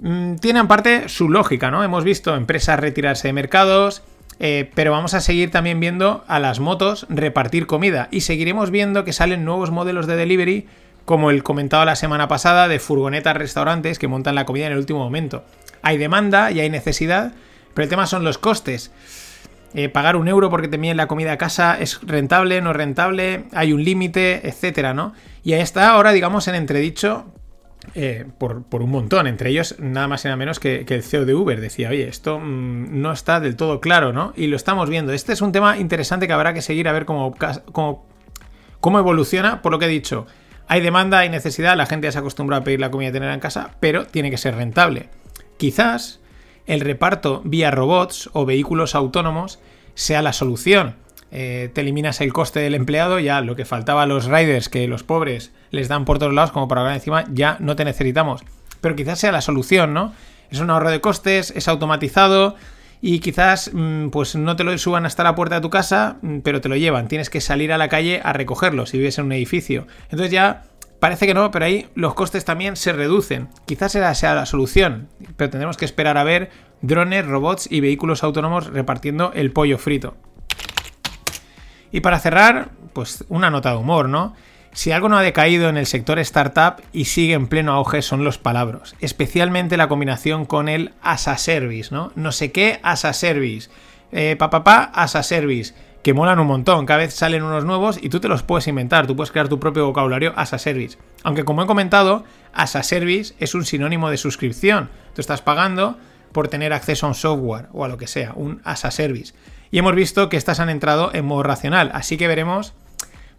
mm, tiene en parte su lógica, ¿no? Hemos visto empresas retirarse de mercados, eh, pero vamos a seguir también viendo a las motos repartir comida y seguiremos viendo que salen nuevos modelos de delivery como el comentado la semana pasada de furgonetas restaurantes que montan la comida en el último momento. Hay demanda y hay necesidad, pero el tema son los costes. Eh, pagar un euro porque te envíen la comida a casa es rentable, no rentable, hay un límite, etcétera, ¿no? Y ahí está ahora, digamos, en entredicho eh, por, un montón, entre ellos nada más y nada menos que, el CEO de Uber decía, oye, esto mm, no está del todo claro, ¿no? Y lo estamos viendo. Este es un tema interesante que habrá que seguir a ver cómo, cómo, cómo evoluciona, por lo que he dicho. Hay demanda, hay necesidad, la gente se acostumbra a pedir la comida y tenerla en casa, pero tiene que ser rentable. Quizás el reparto vía robots o vehículos autónomos sea la solución. Eh, te eliminas el coste del empleado, ya lo que faltaba a los riders que los pobres les dan por todos lados como para ahora encima, ya no te necesitamos. Pero quizás sea la solución, ¿no? Es un ahorro de costes, es automatizado, y quizás mm, pues no te lo suban hasta la puerta de tu casa, mm, pero te lo llevan. Tienes que salir a la calle a recogerlo si vives en un edificio. Entonces ya parece que no, pero ahí los costes también se reducen. Quizás esa sea la solución, pero tendremos que esperar a ver drones, robots y vehículos autónomos repartiendo el pollo frito. Y para cerrar, pues una nota de humor, ¿no? Si algo no ha decaído en el sector startup y sigue en pleno auge son los palabras, especialmente la combinación con el as a service, ¿no? No sé qué as a service, eh, papá as a service, que molan un montón, cada vez salen unos nuevos y tú te los puedes inventar, tú puedes crear tu propio vocabulario as a service. Aunque como he comentado, as a service es un sinónimo de suscripción, tú estás pagando por tener acceso a un software o a lo que sea, un as a service. Y hemos visto que estas han entrado en modo racional, así que veremos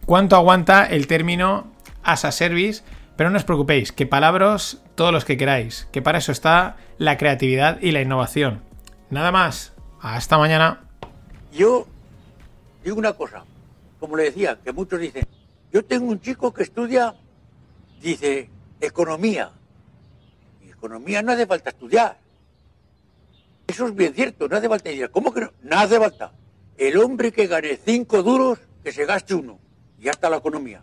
cuánto aguanta el término as a service, pero no os preocupéis, que palabras todos los que queráis, que para eso está la creatividad y la innovación. Nada más, hasta mañana. Yo digo una cosa, como le decía, que muchos dicen, yo tengo un chico que estudia, dice, economía. Economía no hace falta estudiar. Eso es bien cierto, no hace falta estudiar. ¿Cómo que no? No hace falta. El hombre que gane cinco duros que se gaste uno y ya está la economía.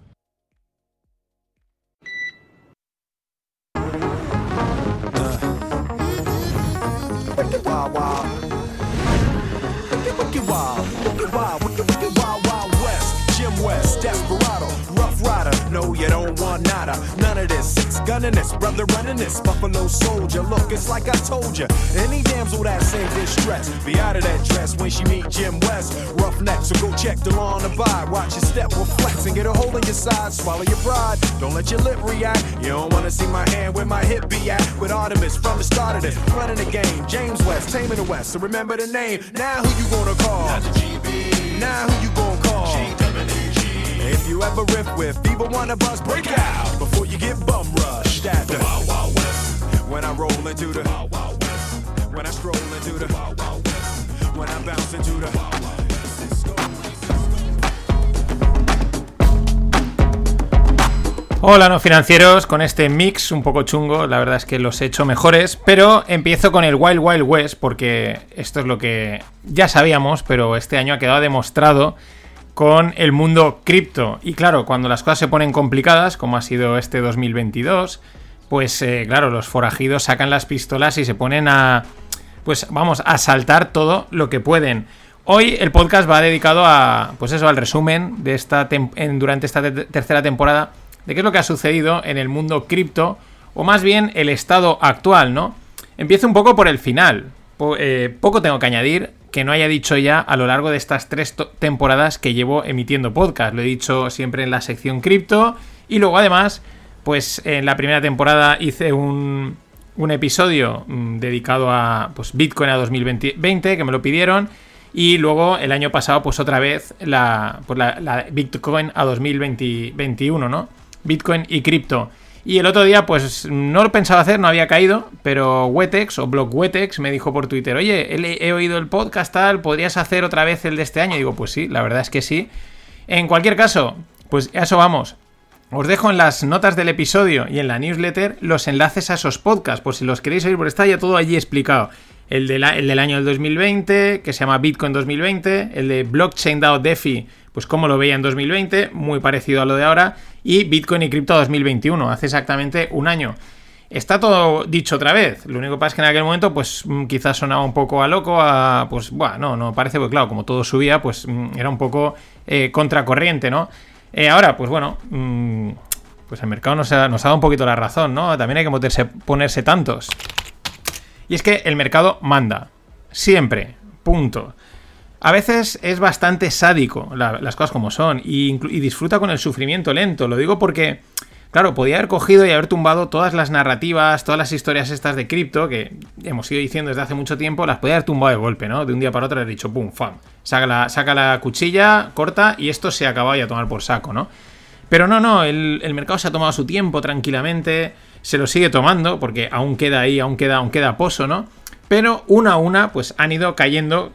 Six gunning this, brother running this. Buffalo soldier. Look, it's like I told you. Any damsel that's in distress, be out of that dress when she meet Jim West. Rough neck, so go check the law on the vibe. Watch your step will flex and get a hole in your side. Swallow your pride. Don't let your lip react. You don't wanna see my hand where my hip be at. With Artemis from the start of this, running the game. James West, taming the West. So remember the name. Now who you gonna call? Now who you gonna call? If you ever with fever wanna bust, break out. Before you get bum rushed Hola no financieros, con este mix un poco chungo, la verdad es que los he hecho mejores, pero empiezo con el Wild Wild West porque esto es lo que ya sabíamos, pero este año ha quedado demostrado con el mundo cripto. Y claro, cuando las cosas se ponen complicadas, como ha sido este 2022, pues eh, claro, los forajidos sacan las pistolas y se ponen a, pues vamos, a saltar todo lo que pueden. Hoy el podcast va dedicado a, pues eso, al resumen de esta durante esta te- tercera temporada de qué es lo que ha sucedido en el mundo cripto, o más bien el estado actual, ¿no? Empiezo un poco por el final. Eh, poco tengo que añadir que no haya dicho ya a lo largo de estas tres temporadas que llevo emitiendo podcast. Lo he dicho siempre en la sección cripto y luego además, pues en la primera temporada hice un, un episodio mm, dedicado a pues, Bitcoin a 2020 que me lo pidieron y luego el año pasado pues otra vez la, pues, la Bitcoin a 2021, ¿no? Bitcoin y cripto. Y el otro día, pues no lo pensaba hacer, no había caído, pero Wetex o Blog Wetex me dijo por Twitter, oye, he, oído el podcast tal, ¿podrías hacer otra vez el de este año? Y digo, pues sí, la verdad es que sí. En cualquier caso, pues a eso vamos. Os dejo en las notas del episodio y en la newsletter los enlaces a esos podcasts, por si los queréis oír, porque está ya todo allí explicado. El, el del año del 2020, que se llama Bitcoin 2020, el de Blockchain DAO DeFi, pues como lo veía en 2020, muy parecido a lo de ahora, y Bitcoin y Cripto 2021, hace exactamente un año. Está todo dicho otra vez. Lo único que pasa es que en aquel momento, pues mm, quizás sonaba un poco a loco, a. Pues, bueno, no, no parece, porque claro, como todo subía, pues mm, era un poco eh, contracorriente, ¿no? Eh, ahora, pues bueno, mm, pues el mercado nos ha, dado un poquito la razón, ¿no? También hay que ponerse tantos. Y es que el mercado manda. Siempre. Punto. A veces es bastante sádico, la- las cosas como son, y, disfruta con el sufrimiento lento. Lo digo porque, claro, podía haber cogido y haber tumbado todas las narrativas, todas las historias estas de cripto, que hemos ido diciendo desde hace mucho tiempo, las podía haber tumbado de golpe, ¿no? De un día para otro haber dicho, pum, fam. Saca la, saca la cuchilla, corta, y esto se acaba y a tomar por saco, ¿no? Pero no, no, el, el mercado se ha tomado su tiempo tranquilamente, se lo sigue tomando, porque aún queda ahí, aún queda, aún queda pozo, ¿no? Pero una a una, pues han ido cayendo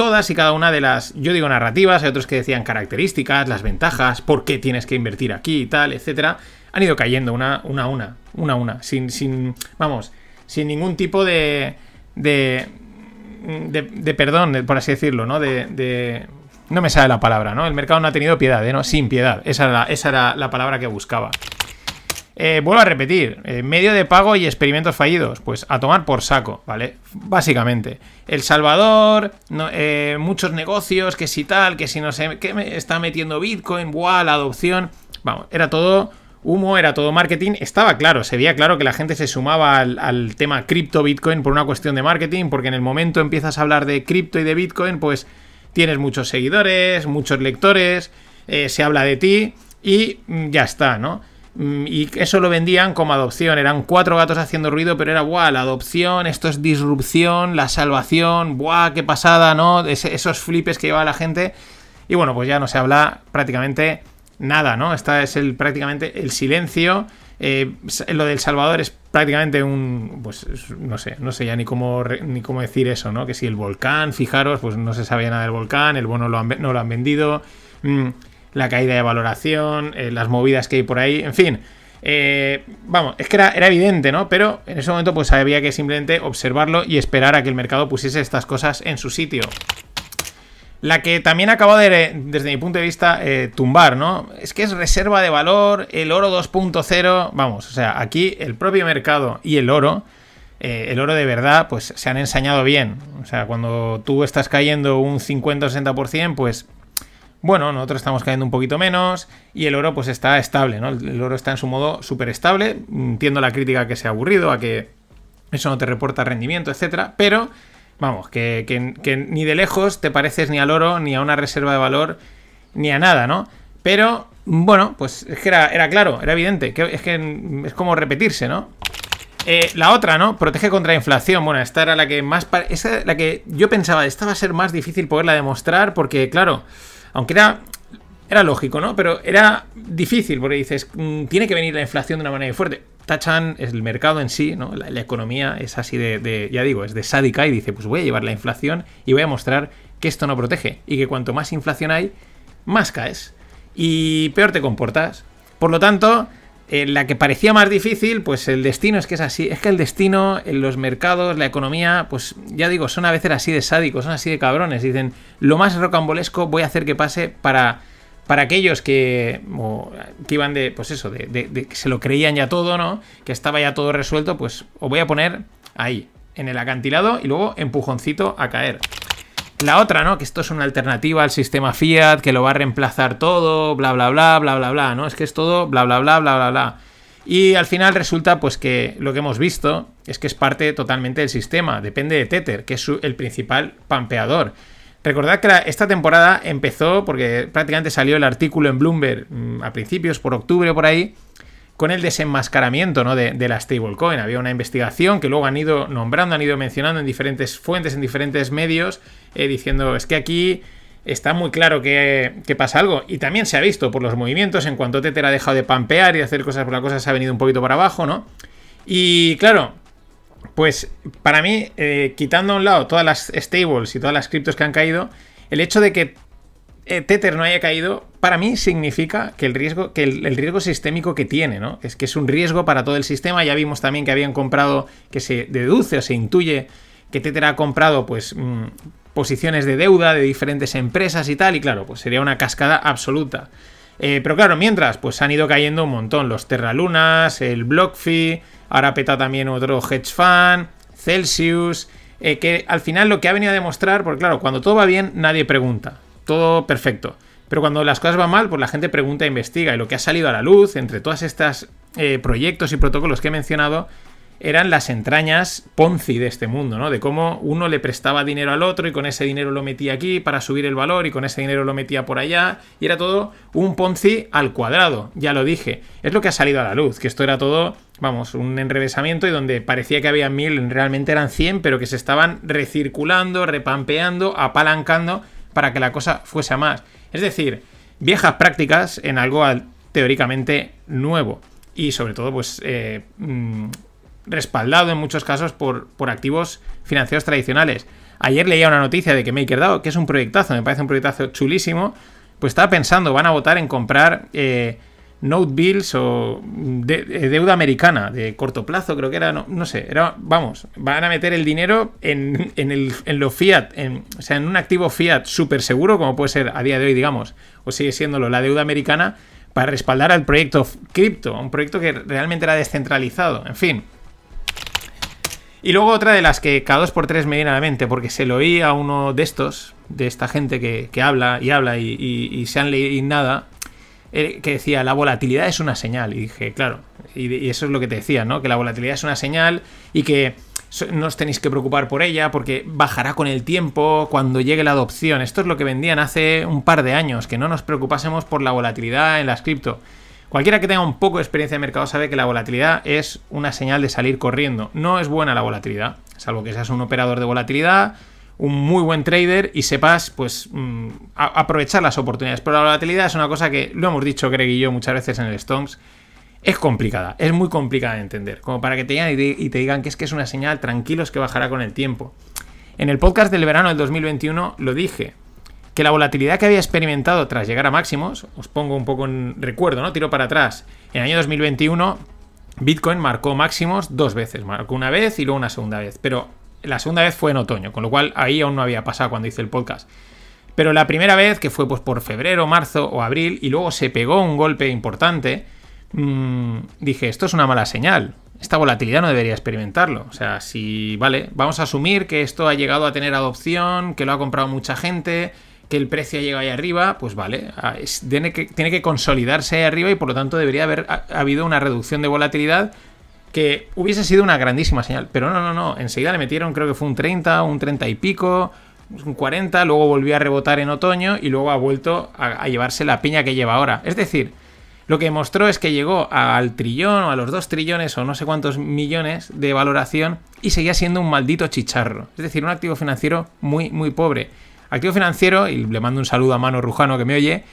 todas y cada una de las, yo digo narrativas, hay otros que decían características, las ventajas, por qué tienes que invertir aquí y tal, etcétera, han ido cayendo una, a una, una a una, sin, sin, vamos, sin ningún tipo de, de, de, de perdón, por así decirlo, ¿no? De, de- no me sale la palabra, ¿no? El mercado no ha tenido piedad, ¿eh? ¿no? Sin piedad, esa era esa era la palabra que buscaba. Eh, vuelvo a repetir, eh, medio de pago y experimentos fallidos, pues a tomar por saco, ¿vale? Básicamente. El Salvador, no- eh, muchos negocios, que si tal, que si no sé, que me está metiendo Bitcoin, buah, la adopción. Vamos, era todo humo, era todo marketing. Estaba claro, se veía claro que la gente se sumaba al, al tema cripto Bitcoin por una cuestión de marketing, porque en el momento empiezas a hablar de cripto y de Bitcoin, pues tienes muchos seguidores, muchos lectores, se habla de ti y mm, ya está, ¿no? Mm, Y eso lo vendían como adopción. Eran cuatro gatos haciendo ruido, pero era, ¡buah! La adopción, esto es disrupción, la salvación, ¡buah! ¡Qué pasada, ¿no? Esos flipes que lleva la gente. Y bueno, pues ya no se habla prácticamente nada, ¿no? Esta es el, prácticamente el silencio. Eh, lo del Salvador es prácticamente un. Pues es- no sé, no sé ya ni cómo, ni cómo decir eso, ¿no? Que si el volcán, fijaros, pues no se sabía nada del volcán, el bono lo han no lo han vendido. mm, la caída de valoración, eh, las movidas que hay por ahí, en fin. eh, vamos, es que era, era evidente, ¿no? Pero en ese momento pues había que simplemente observarlo y esperar a que el mercado pusiese estas cosas en su sitio. La que también acabo de, desde mi punto de vista, eh, tumbar, ¿no? Es que es reserva de valor, el oro 2.0, vamos, o sea, aquí el propio mercado y el oro, el oro de verdad, pues se han ensañado bien. O sea, cuando tú estás cayendo un 50 o 60%, pues bueno, nosotros estamos cayendo un poquito menos y el oro pues está estable, ¿no? El oro está en su modo súper estable. Entiendo la crítica que se ha aburrido, a que eso no te reporta rendimiento, etcétera, pero Vamos, que, ni de lejos te pareces ni al oro, ni a una reserva de valor, ni a nada, ¿no? Pero, bueno, pues es que era, era claro, era evidente, que es que es como repetirse, ¿no? Eh, la otra, ¿no? Protege contra la inflación. Bueno, esta era la que más. Esa la que yo pensaba, esta va a ser más difícil poderla demostrar porque, claro, aunque era. Era lógico, ¿no? Pero era difícil porque dices, mm, tiene que venir la inflación de una manera fuerte tachan el mercado en sí, ¿no? la, economía es así de, ya digo, es de sádica y dice, pues voy a llevar la inflación y voy a mostrar que esto no protege y que cuanto más inflación hay, más caes y peor te comportas. Por lo tanto, la que parecía más difícil, pues el destino es que es así. Es que el destino, en los mercados, la economía, pues ya digo, son a veces así de sádicos, son así de cabrones. Dicen, lo más rocambolesco voy a hacer que pase para para aquellos que, que iban de, pues eso, de, que se lo creían ya todo, ¿no? Que estaba ya todo resuelto, pues os voy a poner ahí, en el acantilado y luego empujoncito a caer. La otra, ¿no? Que esto es una alternativa al sistema Fiat, que lo va a reemplazar todo, bla, bla, bla, bla, bla, bla, ¿no? Es que es todo, bla, bla, bla, bla, bla, bla. Y al final resulta, pues que lo que hemos visto es que es parte totalmente del sistema, depende de Tether, que es el principal pampeador. Recordad que esta temporada empezó porque prácticamente salió el artículo en Bloomberg mm, a principios, por octubre por ahí, con el desenmascaramiento ¿no? de, la stablecoin. Había una investigación que luego han ido nombrando, han ido mencionando en diferentes fuentes, en diferentes medios, eh, diciendo es que aquí está muy claro que, que, pasa algo. Y también se ha visto por los movimientos, en cuanto Tether ha dejado de pampear y hacer cosas por la cosa, se ha venido un poquito para abajo, ¿no? Y claro, pues para mí, eh, quitando a un lado todas las stables y todas las criptos que han caído, el hecho de que eh, Tether no haya caído, para mí significa que el riesgo, que el, riesgo sistémico que tiene, ¿no? Es que es un riesgo para todo el sistema. Ya vimos también que habían comprado, que se deduce o se intuye que Tether ha comprado, pues. Mm, posiciones de deuda de diferentes empresas y tal, y claro, pues sería una cascada absoluta. Eh, pero claro, mientras, pues han ido cayendo un montón. Los Terralunas, el BlockFi, ahora peta también otro hedge fund, Celsius, eh, que al final lo que ha venido a demostrar, porque claro, cuando todo va bien, nadie pregunta, todo perfecto. Pero cuando las cosas van mal, pues la gente pregunta e investiga. Y lo que ha salido a la luz entre todos estos eh, proyectos y protocolos que he mencionado eran las entrañas Ponzi de este mundo, ¿no? De cómo uno le prestaba dinero al otro y con ese dinero lo metía aquí para subir el valor y con ese dinero lo metía por allá y era todo un Ponzi al cuadrado, ya lo dije. Es lo que ha salido a la luz, que esto era todo, vamos, un enrevesamiento y donde parecía que había mil, realmente eran 100, pero que se estaban recirculando, repampeando, apalancando para que la cosa fuese a más. Es decir, viejas prácticas en algo teóricamente nuevo y sobre todo pues eh, mm, respaldado en muchos casos por, por activos financieros tradicionales. Ayer leía una noticia de que MakerDAO, que es un proyectazo, me parece un proyectazo chulísimo, pues estaba pensando, van a votar en comprar eh, note bills o eh, deuda americana de corto plazo, creo que era, no, sé, era, vamos, van a meter el dinero en, en, el, en lo fiat, en, o sea, en un activo fiat súper seguro, como puede ser a día de hoy, digamos, o sigue siéndolo la deuda americana, para respaldar al proyecto cripto, un proyecto que realmente era descentralizado, en fin. Y luego otra de las que cada dos por tres me viene a la mente, porque se lo oí a uno de estos, de esta gente que, habla y habla y, se han leído nada, que decía, la volatilidad es una señal. Y dije, claro, y, eso es lo que te decía, ¿no? Que la volatilidad es una señal y que no os tenéis que preocupar por ella porque bajará con el tiempo cuando llegue la adopción. Esto es lo que vendían hace un par de años, que no nos preocupásemos por la volatilidad en las cripto. Cualquiera que tenga un poco de experiencia de mercado sabe que la volatilidad es una señal de salir corriendo. No es buena la volatilidad, salvo que seas un operador de volatilidad, un muy buen trader y sepas pues mm, aprovechar las oportunidades. Pero la volatilidad es una cosa que lo hemos dicho Greg y yo muchas veces en el Stonks. Es complicada, es muy complicada de entender. Como para que te digan y te digan que es que es una señal, tranquilos que bajará con el tiempo. En el podcast del verano del 2021 lo dije que la volatilidad que había experimentado tras llegar a máximos, os pongo un poco en recuerdo, ¿no? Tiro para atrás. En el año 2021, Bitcoin marcó máximos dos veces. Marcó una vez y luego una segunda vez. Pero la segunda vez fue en otoño, con lo cual ahí aún no había pasado cuando hice el podcast. Pero la primera vez, que fue pues por febrero, marzo o abril, y luego se pegó un golpe importante, mmm, dije, esto es una mala señal. Esta volatilidad no debería experimentarlo. O sea, si, vale, vamos a asumir que esto ha llegado a tener adopción, que lo ha comprado mucha gente, que el precio ha llegado ahí arriba, pues vale, tiene que, tiene que consolidarse ahí arriba y por lo tanto debería haber habido una reducción de volatilidad que hubiese sido una grandísima señal. Pero no, no, no. Enseguida le metieron, creo que fue un 30, un 30 y pico, un 40, luego volvió a rebotar en otoño y luego ha vuelto a, llevarse la piña que lleva ahora. Es decir, lo que mostró es que llegó al trillón o a los dos trillones o no sé cuántos millones de valoración y seguía siendo un maldito chicharro. Es decir, un activo financiero muy, muy pobre. Activo financiero, y le mando un saludo a Mano Rujano que me oye,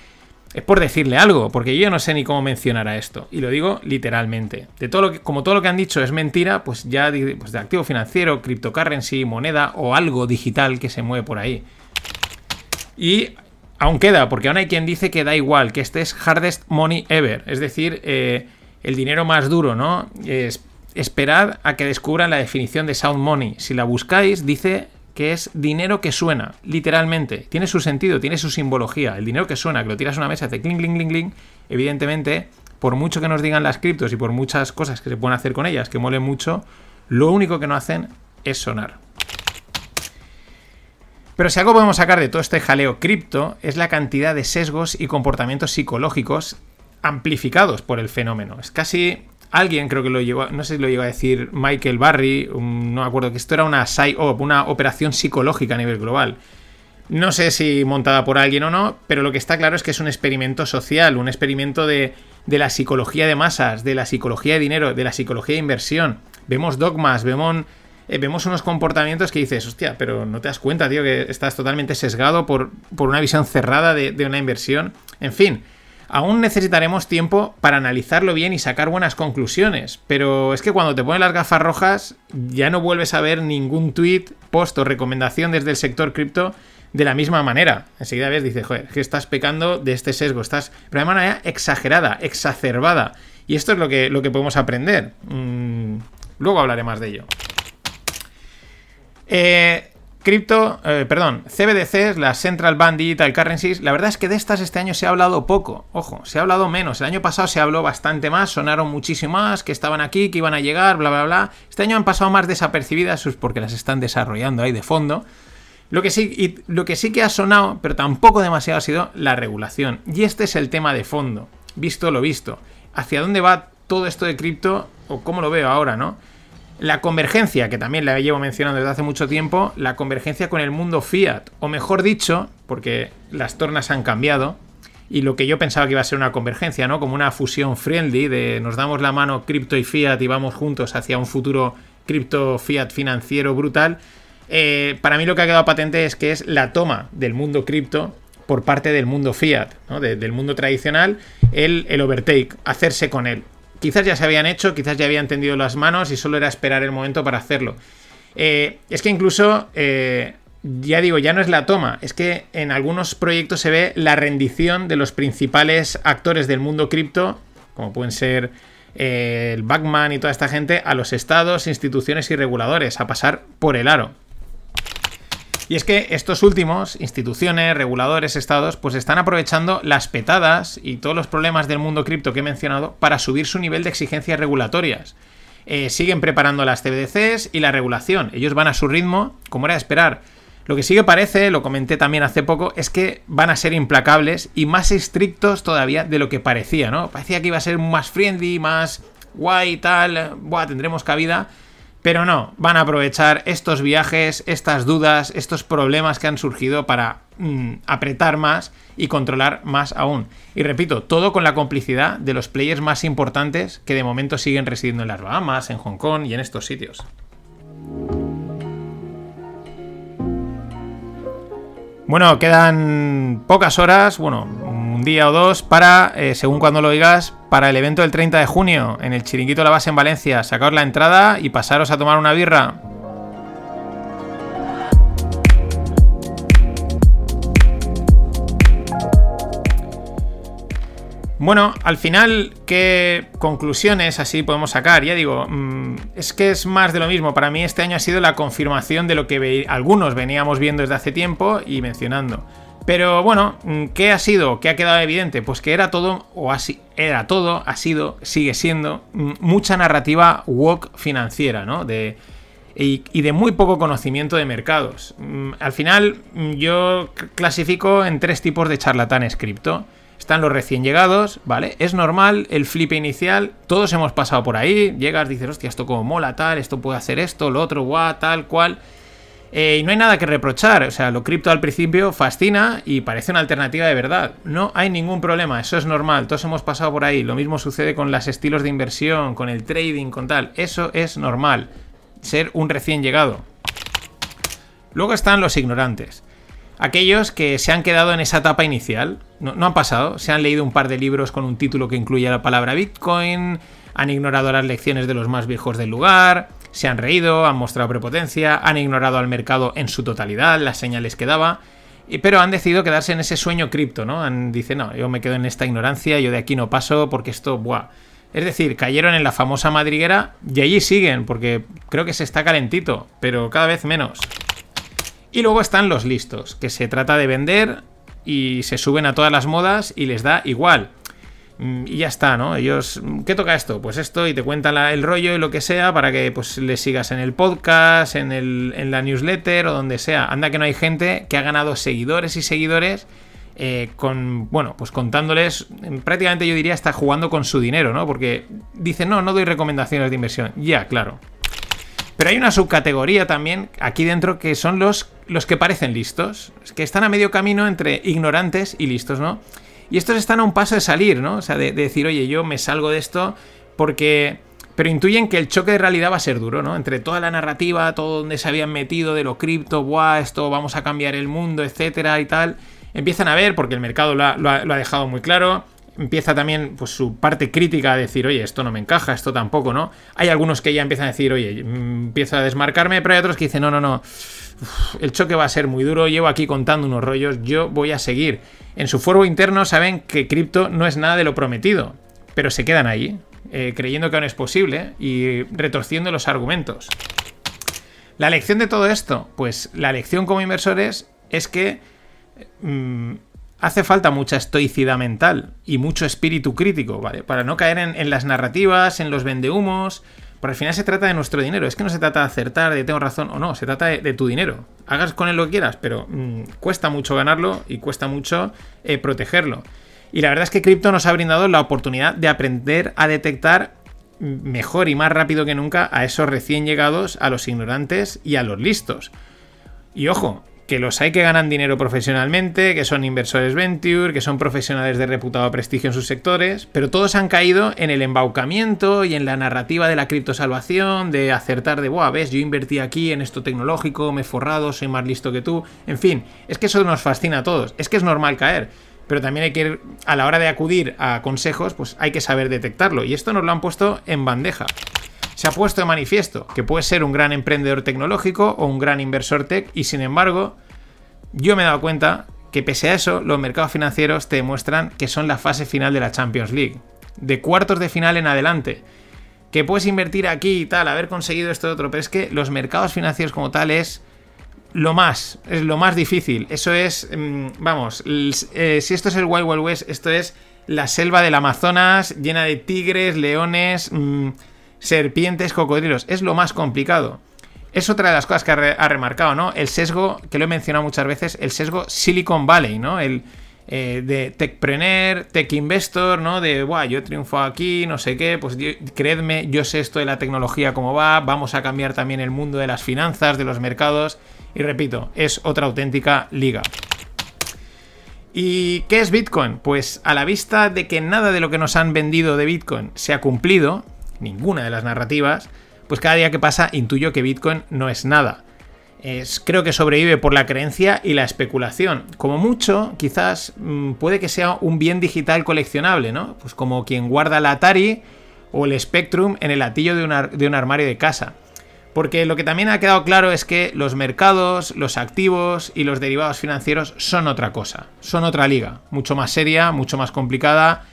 es por decirle algo, porque yo no sé ni cómo mencionar a esto. Y lo digo literalmente. De todo lo que, como todo lo que han dicho es mentira, pues ya pues de activo financiero, cryptocurrency, moneda o algo digital que se mueve por ahí. Y aún queda, porque aún hay quien dice que da igual, que este es hardest money ever. Es decir, eh, el dinero más duro, ¿no? Es, esperad a que descubran la definición de sound money. Si la buscáis, dice que es dinero que suena, literalmente. Tiene su sentido, tiene su simbología. El dinero que suena, que lo tiras a una mesa, hace cling, cling, cling, cling. Evidentemente, por mucho que nos digan las criptos y por muchas cosas que se pueden hacer con ellas, que molen mucho, lo único que no hacen es sonar. Pero si algo podemos sacar de todo este jaleo cripto es la cantidad de sesgos y comportamientos psicológicos amplificados por el fenómeno. Es casi alguien creo que lo llegó, no sé si lo llegó a decir Michael Barry, no me acuerdo, que esto era una PSYOP, una operación psicológica a nivel global. No sé si montada por alguien o no, pero lo que está claro es que es un experimento social, un experimento de, de la psicología de masas, de la psicología de dinero, de la psicología de inversión. Vemos dogmas, vemos, eh, vemos unos comportamientos que dices, hostia, pero no te das cuenta, tío, que estás totalmente sesgado por, por una visión cerrada de, de una inversión. En fin, Aún necesitaremos tiempo para analizarlo bien y sacar buenas conclusiones, pero es que cuando te ponen las gafas rojas ya no vuelves a ver ningún tweet, post o recomendación desde el sector cripto de la misma manera. Enseguida ves, dices, joder, que estás pecando de este sesgo, estás, pero de manera exagerada, exacerbada. Y esto es lo que, lo que podemos aprender. Mm, luego hablaré más de ello. Eh, Cripto, eh, perdón, CBDCs, las Central Bank Digital Currencies, la verdad es que de estas este año se ha hablado poco, ojo, se ha hablado menos. El año pasado se habló bastante más, sonaron muchísimo más, que estaban aquí, que iban a llegar, bla, bla, bla. Este año han pasado más desapercibidas porque las están desarrollando ahí de fondo. Lo que, sí, lo que sí que ha sonado, pero tampoco demasiado, ha sido la regulación. Y este es el tema de fondo, visto lo visto. ¿Hacia dónde va todo esto de cripto? O cómo lo veo ahora, ¿no? La convergencia, que también la llevo mencionando desde hace mucho tiempo, la convergencia con el mundo fiat, o mejor dicho, porque las tornas han cambiado, y lo que yo pensaba que iba a ser una convergencia, ¿no? Como una fusión friendly de nos damos la mano cripto y fiat y vamos juntos hacia un futuro cripto fiat financiero brutal. Eh, para mí lo que ha quedado patente es que es la toma del mundo cripto por parte del mundo fiat, ¿no? del mundo tradicional, el, el overtake, hacerse con él quizás ya se habían hecho, quizás ya habían tendido las manos y solo era esperar el momento para hacerlo. Eh, es que incluso, eh, ya digo, ya no es la toma, es que en algunos proyectos se ve la rendición de los principales actores del mundo cripto, como pueden ser eh, el Backman y toda esta gente, a los estados, instituciones y reguladores, a pasar por el aro. Y es que estos últimos, instituciones, reguladores, estados, pues están aprovechando las petadas y todos los problemas del mundo cripto que he mencionado para subir su nivel de exigencias regulatorias. Eh, siguen preparando las CBDCs y la regulación. Ellos van a su ritmo, como era de esperar. Lo que sí que parece, lo comenté también hace poco, es que van a ser implacables y más estrictos todavía de lo que parecía, ¿no? Parecía que iba a ser más friendly, más guay y tal, buah, tendremos cabida. Pero no, van a aprovechar estos viajes, estas dudas, estos problemas que han surgido para mm, apretar más y controlar más aún. Y repito, todo con la complicidad de los players más importantes que de momento siguen residiendo en las Bahamas, en Hong Kong y en estos sitios. Bueno, quedan pocas horas, bueno, un día o dos para, eh, según cuando lo oigas, para el evento del 30 de junio en el Chiringuito La Base en Valencia. Sacaos la entrada y pasaros a tomar una birra. Bueno, al final, ¿qué conclusiones así podemos sacar? Ya digo, mm, es que es más de lo mismo. Para mí este año ha sido la confirmación de lo que algunos veníamos viendo desde hace tiempo y mencionando Pero bueno, mm, ¿qué ha sido? ¿Qué ha quedado evidente? Pues que era todo, o así, era todo, ha sido, sigue siendo, mm, mucha narrativa woke financiera, ¿no? De, y, y de muy poco conocimiento de mercados. Mm, Al final, yo clasifico en tres tipos de charlatanes cripto. Están los recién llegados, ¿vale? Es normal el flip inicial, todos hemos pasado por ahí, llegas, dices, hostia, esto como mola, tal, esto puede hacer esto, lo otro, guau, tal, cual. Eh, y no hay nada que reprochar, o sea, lo cripto al principio fascina y parece una alternativa de verdad. No hay ningún problema, eso es normal, todos hemos pasado por ahí. Lo mismo sucede con los estilos de inversión, con el trading, con tal. Eso es normal, ser un recién llegado. Luego están los ignorantes. Aquellos que se han quedado en esa etapa inicial, no, no han pasado, se han leído un par de libros con un título que incluye la palabra Bitcoin, han ignorado las lecciones de los más viejos del lugar, se han reído, han mostrado prepotencia, han ignorado al mercado en su totalidad, las señales que daba, pero han decidido quedarse en ese sueño cripto, ¿no? Han, dice, no, yo me quedo en esta ignorancia, yo de aquí no paso porque esto, buah. Es decir, cayeron en la famosa madriguera y allí siguen, porque creo que se está calentito, pero cada vez menos. Y luego están los listos, que se trata de vender y se suben a todas las modas y les da igual. Mm, Y ya está, ¿no? Ellos, mm, ¿qué toca esto? Pues esto y te cuentan la- el rollo y lo que sea para que pues les sigas en el podcast, en, el, en la newsletter o donde sea. Anda que no hay gente que ha ganado seguidores y seguidores eh, con, bueno, pues contándoles, mm, prácticamente yo diría hasta jugando con su dinero, ¿no? Porque dicen, no, no doy recomendaciones de inversión. Ya, claro. Pero hay una subcategoría también aquí dentro que son los, los que parecen listos, que están a medio camino entre ignorantes y listos, ¿no? Y estos están a un paso de salir, ¿no? O sea, de, de decir, oye, yo me salgo de esto porque... Pero intuyen que el choque de realidad va a ser duro, ¿no? Entre toda la narrativa, todo donde se habían metido de lo cripto, buah, esto vamos a cambiar el mundo, etcétera y tal. Empiezan a ver, porque el mercado lo ha dejado muy claro, empieza también pues, su parte crítica a decir, oye, esto no me encaja, esto tampoco, ¿no? Hay algunos que ya empiezan a decir, oye, mm, empiezo a desmarcarme, pero hay otros que dicen, no, no, no, el choque va a ser muy duro, llevo aquí contando unos rollos, yo voy a seguir. En su foro interno saben que cripto no es nada de lo prometido, pero se quedan ahí, eh, creyendo que aún es posible y retorciendo los argumentos. La lección de todo esto, pues la lección como inversores es que mm, hace falta mucha estoicidad mental y mucho espíritu crítico, ¿vale? Para no caer en, las narrativas, en los vendehumos. Pero al final se trata de nuestro dinero. Es que no se trata de acertar, de tengo razón o no. Se trata de, de tu dinero. Hagas con él lo que quieras, pero mm, cuesta mucho ganarlo y cuesta mucho eh, protegerlo. Y la verdad es que cripto nos ha brindado la oportunidad de aprender a detectar mejor y más rápido que nunca a esos recién llegados, a los ignorantes y a los listos. Y ojo, que los hay que ganan dinero profesionalmente, que son inversores venture, que son profesionales de reputado prestigio en sus sectores, pero todos han caído en el embaucamiento y en la narrativa de la criptosalvación, de acertar de, buah, ves, yo invertí aquí en esto tecnológico, me he forrado, soy más listo que tú. En fin, es que eso nos fascina a todos, es que es normal caer. Pero también hay que ir, a la hora de acudir a consejos, pues hay que saber detectarlo. Y esto nos lo han puesto en bandeja se ha puesto de manifiesto que puedes ser un gran emprendedor tecnológico o un gran inversor tech y sin embargo yo me he dado cuenta que pese a eso los mercados financieros te demuestran que son la fase final de la Champions League, de cuartos de final en adelante. Que puedes invertir aquí y tal, haber conseguido esto y otro, pero es que los mercados financieros como tal es lo más, es lo más difícil. Eso es, mm, vamos, eh, si esto es el Wild Wild West, esto es la selva del Amazonas llena de tigres, leones, mm, serpientes, cocodrilos. Es lo más complicado. Es otra de las cosas que ha, re- ha remarcado, ¿no? El sesgo, que lo he mencionado muchas veces, el sesgo Silicon Valley, ¿no? El eh, de techpreneur, tech investor, ¿no? De, Buah, yo triunfo aquí, no sé qué, pues creedme, yo sé esto de la tecnología cómo va, vamos a cambiar también el mundo de las finanzas, de los mercados, y repito, es otra auténtica liga. ¿Y qué es Bitcoin? Pues a la vista de que nada de lo que nos han vendido de Bitcoin se ha cumplido, ninguna de las narrativas, pues cada día que pasa intuyo que Bitcoin no es nada. Es, creo que sobrevive por la creencia y la especulación. Como mucho, quizás mm, puede que sea un bien digital coleccionable, ¿no? Pues como quien guarda la Atari o el Spectrum en el latillo de un, ar- de un armario de casa. Porque lo que también ha quedado claro es que los mercados, los activos y los derivados financieros son otra cosa, son otra liga, mucho más seria, mucho más complicada,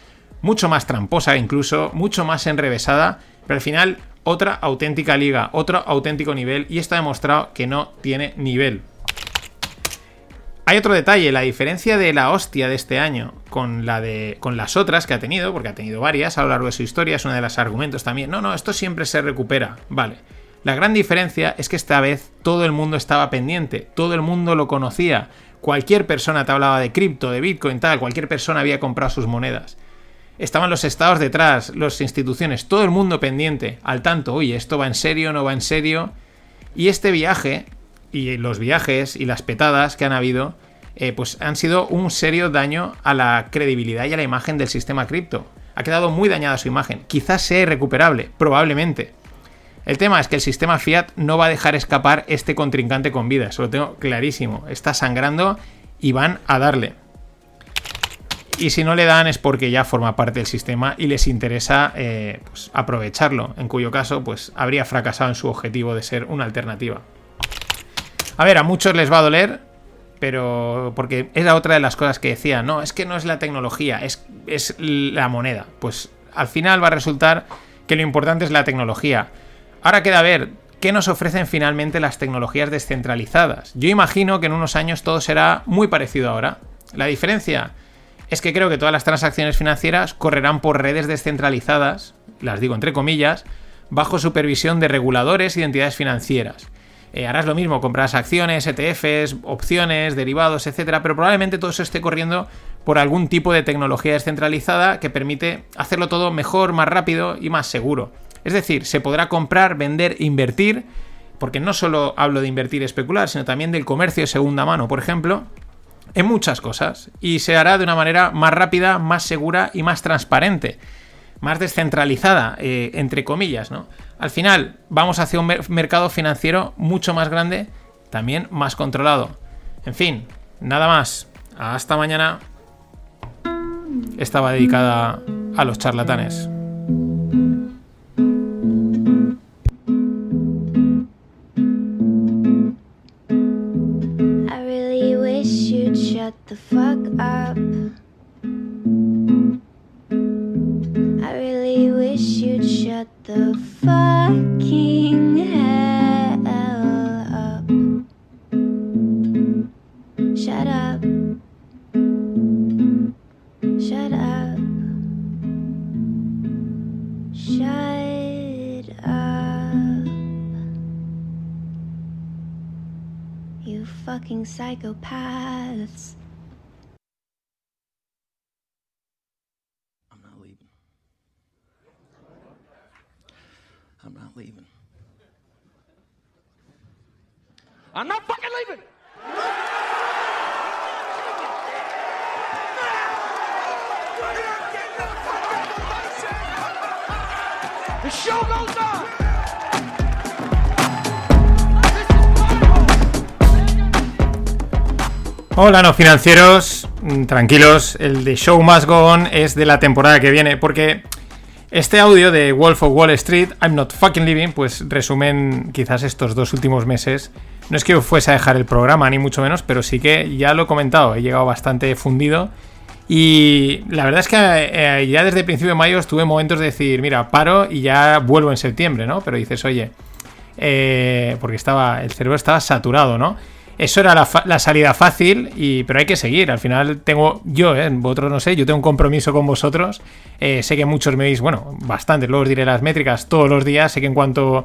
mucho más tramposa incluso, mucho más enrevesada, pero al final otra auténtica liga, otro auténtico nivel y esto ha demostrado que no tiene nivel. hay otro detalle, la diferencia de la hostia de este año con la de con las otras que ha tenido, porque ha tenido varias a lo largo de su historia, es uno de los argumentos también. No, no, esto siempre se recupera, vale. La gran diferencia es que esta vez todo el mundo estaba pendiente, todo el mundo lo conocía. Cualquier persona te hablaba de cripto, de Bitcoin, tal, cualquier persona había comprado sus monedas. Estaban los estados detrás, las instituciones, todo el mundo pendiente, al tanto, oye, esto va en serio, no va en serio. Y este viaje y los viajes y las petadas que han habido, eh, pues han sido un serio daño a la credibilidad y a la imagen del sistema cripto. Ha quedado muy dañada su imagen. Quizás sea irrecuperable, probablemente. El tema es que el sistema Fiat no va a dejar escapar este contrincante con vida, eso lo tengo clarísimo. Está sangrando y van a darle. Y si no le dan es porque ya forma parte del sistema y les interesa eh, pues, aprovecharlo, en cuyo caso pues habría fracasado en su objetivo de ser una alternativa. A ver, a muchos les va a doler, pero porque era otra de las cosas que decía, no, es que no es la tecnología, es, es la moneda. Pues al final va a resultar que lo importante es la tecnología. Ahora queda ver qué nos ofrecen finalmente las tecnologías descentralizadas. Yo imagino que en unos años todo será muy parecido ahora. La diferencia es que creo que todas las transacciones financieras correrán por redes descentralizadas, las digo entre comillas, bajo supervisión de reguladores y entidades financieras. Eh, harás lo mismo, comprarás acciones, ETFs, opciones, derivados, etcétera, pero probablemente todo eso esté corriendo por algún tipo de tecnología descentralizada que permite hacerlo todo mejor, más rápido y más seguro. Es decir, se podrá comprar, vender, invertir, porque no solo hablo de invertir y especular, sino también del comercio de segunda mano, por ejemplo, en muchas cosas. Y se hará de una manera más rápida, más segura y más transparente más descentralizada, eh, entre comillas, ¿no? Al final vamos hacia un mercado financiero mucho más grande, también más controlado. En fin, nada más. Hasta mañana. Estaba dedicada a los charlatanes. Shut the fuck up. I really wish you'd shut the fucking hell up. Shut up. Shut up. Shut up. You fucking psychopaths. I'm not leaving. I'm not fucking leaving. The show goes on. Hola, no financieros, Mm, tranquilos, el de Show Must Go On es de la temporada que viene, porque este audio de Wolf of Wall Street, I'm Not Fucking Living, pues resumen quizás estos dos últimos meses. No es que fuese a dejar el programa, ni mucho menos, pero sí que ya lo he comentado, he llegado bastante fundido. Y la verdad es que eh, ya desde el principio de mayo estuve en momentos de decir, mira, paro y ya vuelvo en septiembre, ¿no? Pero dices, oye, eh, porque estaba, el cerebro estaba saturado, ¿no? Eso era la, salida fácil, y, pero hay que seguir. Al final tengo yo, ¿eh? vosotros no sé, yo tengo un compromiso con vosotros. Eh, sé que muchos me veis, bueno, bastante, luego os diré las métricas todos los días. Sé que en cuanto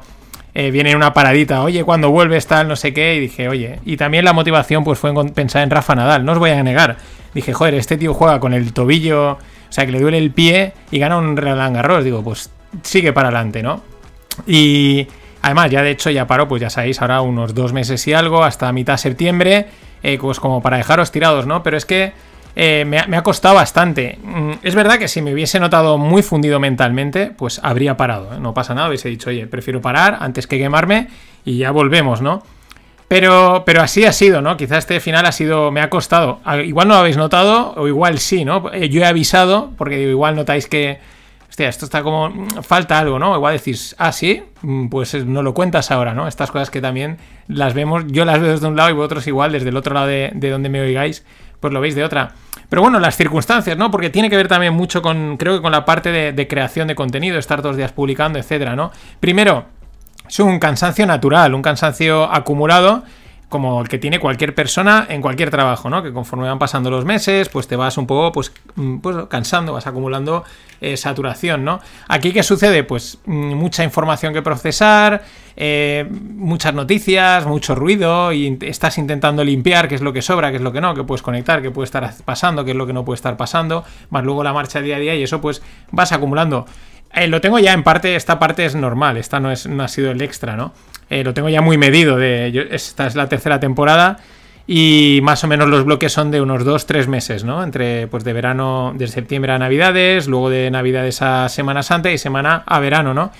eh, viene una paradita, oye, cuando vuelves tal, no sé qué, y dije, oye. Y también la motivación pues fue en pensar en Rafa Nadal, no os voy a negar. Dije, joder, este tío juega con el tobillo, o sea, que le duele el pie y gana un Roland Garros. Digo, pues sigue para adelante, ¿no? Y además, ya de hecho, ya paro, pues ya sabéis, ahora unos dos meses y algo, hasta mitad de septiembre, eh, pues como para dejaros tirados, ¿no? Pero es que eh, me, ha, costado bastante. Mm, Es verdad que si me hubiese notado muy fundido mentalmente, pues habría parado, ¿eh? no pasa nada, hubiese dicho, oye, prefiero parar antes que quemarme y ya volvemos, ¿no? Pero, pero así ha sido, ¿no? Quizás este final ha sido. Me ha costado. A- Igual no lo habéis notado, o igual sí, ¿no? Yo he avisado, porque digo, igual notáis que. Hostia, esto está como. mm, Falta algo, ¿no? Igual decís, ah, sí, mm, pues eh, no lo cuentas ahora, ¿no? Estas cosas que también las vemos. Yo las veo desde un lado y vosotros igual, desde el otro lado de, de donde me oigáis, pues lo veis de otra. Pero bueno, las circunstancias, ¿no? Porque tiene que ver también mucho con. Creo que con la parte de, creación de contenido, estar los días publicando, etcétera, ¿no? Primero, es un cansancio natural, un cansancio acumulado como el que tiene cualquier persona en cualquier trabajo, ¿no? Que conforme van pasando los meses, pues te vas un poco, pues, mm, pues cansando, vas acumulando eh, saturación, ¿no? Aquí, ¿qué sucede? Pues mm, mucha información que procesar, eh, muchas noticias, mucho ruido, y estás intentando limpiar qué es lo que sobra, qué es lo que no, qué puedes conectar, qué puede estar pasando, qué es lo que no puede estar pasando, más luego la marcha día a día, y eso pues vas acumulando. Eh, lo tengo ya en parte, esta parte es normal, esta no, es, no ha sido el extra, ¿no? Eh, lo tengo ya muy medido, de, esta es la tercera temporada y más o menos los bloques son de unos 2-3 meses, ¿no? Entre, pues de verano, de septiembre a Navidades, luego de Navidades a Semana Santa y semana a verano, ¿no?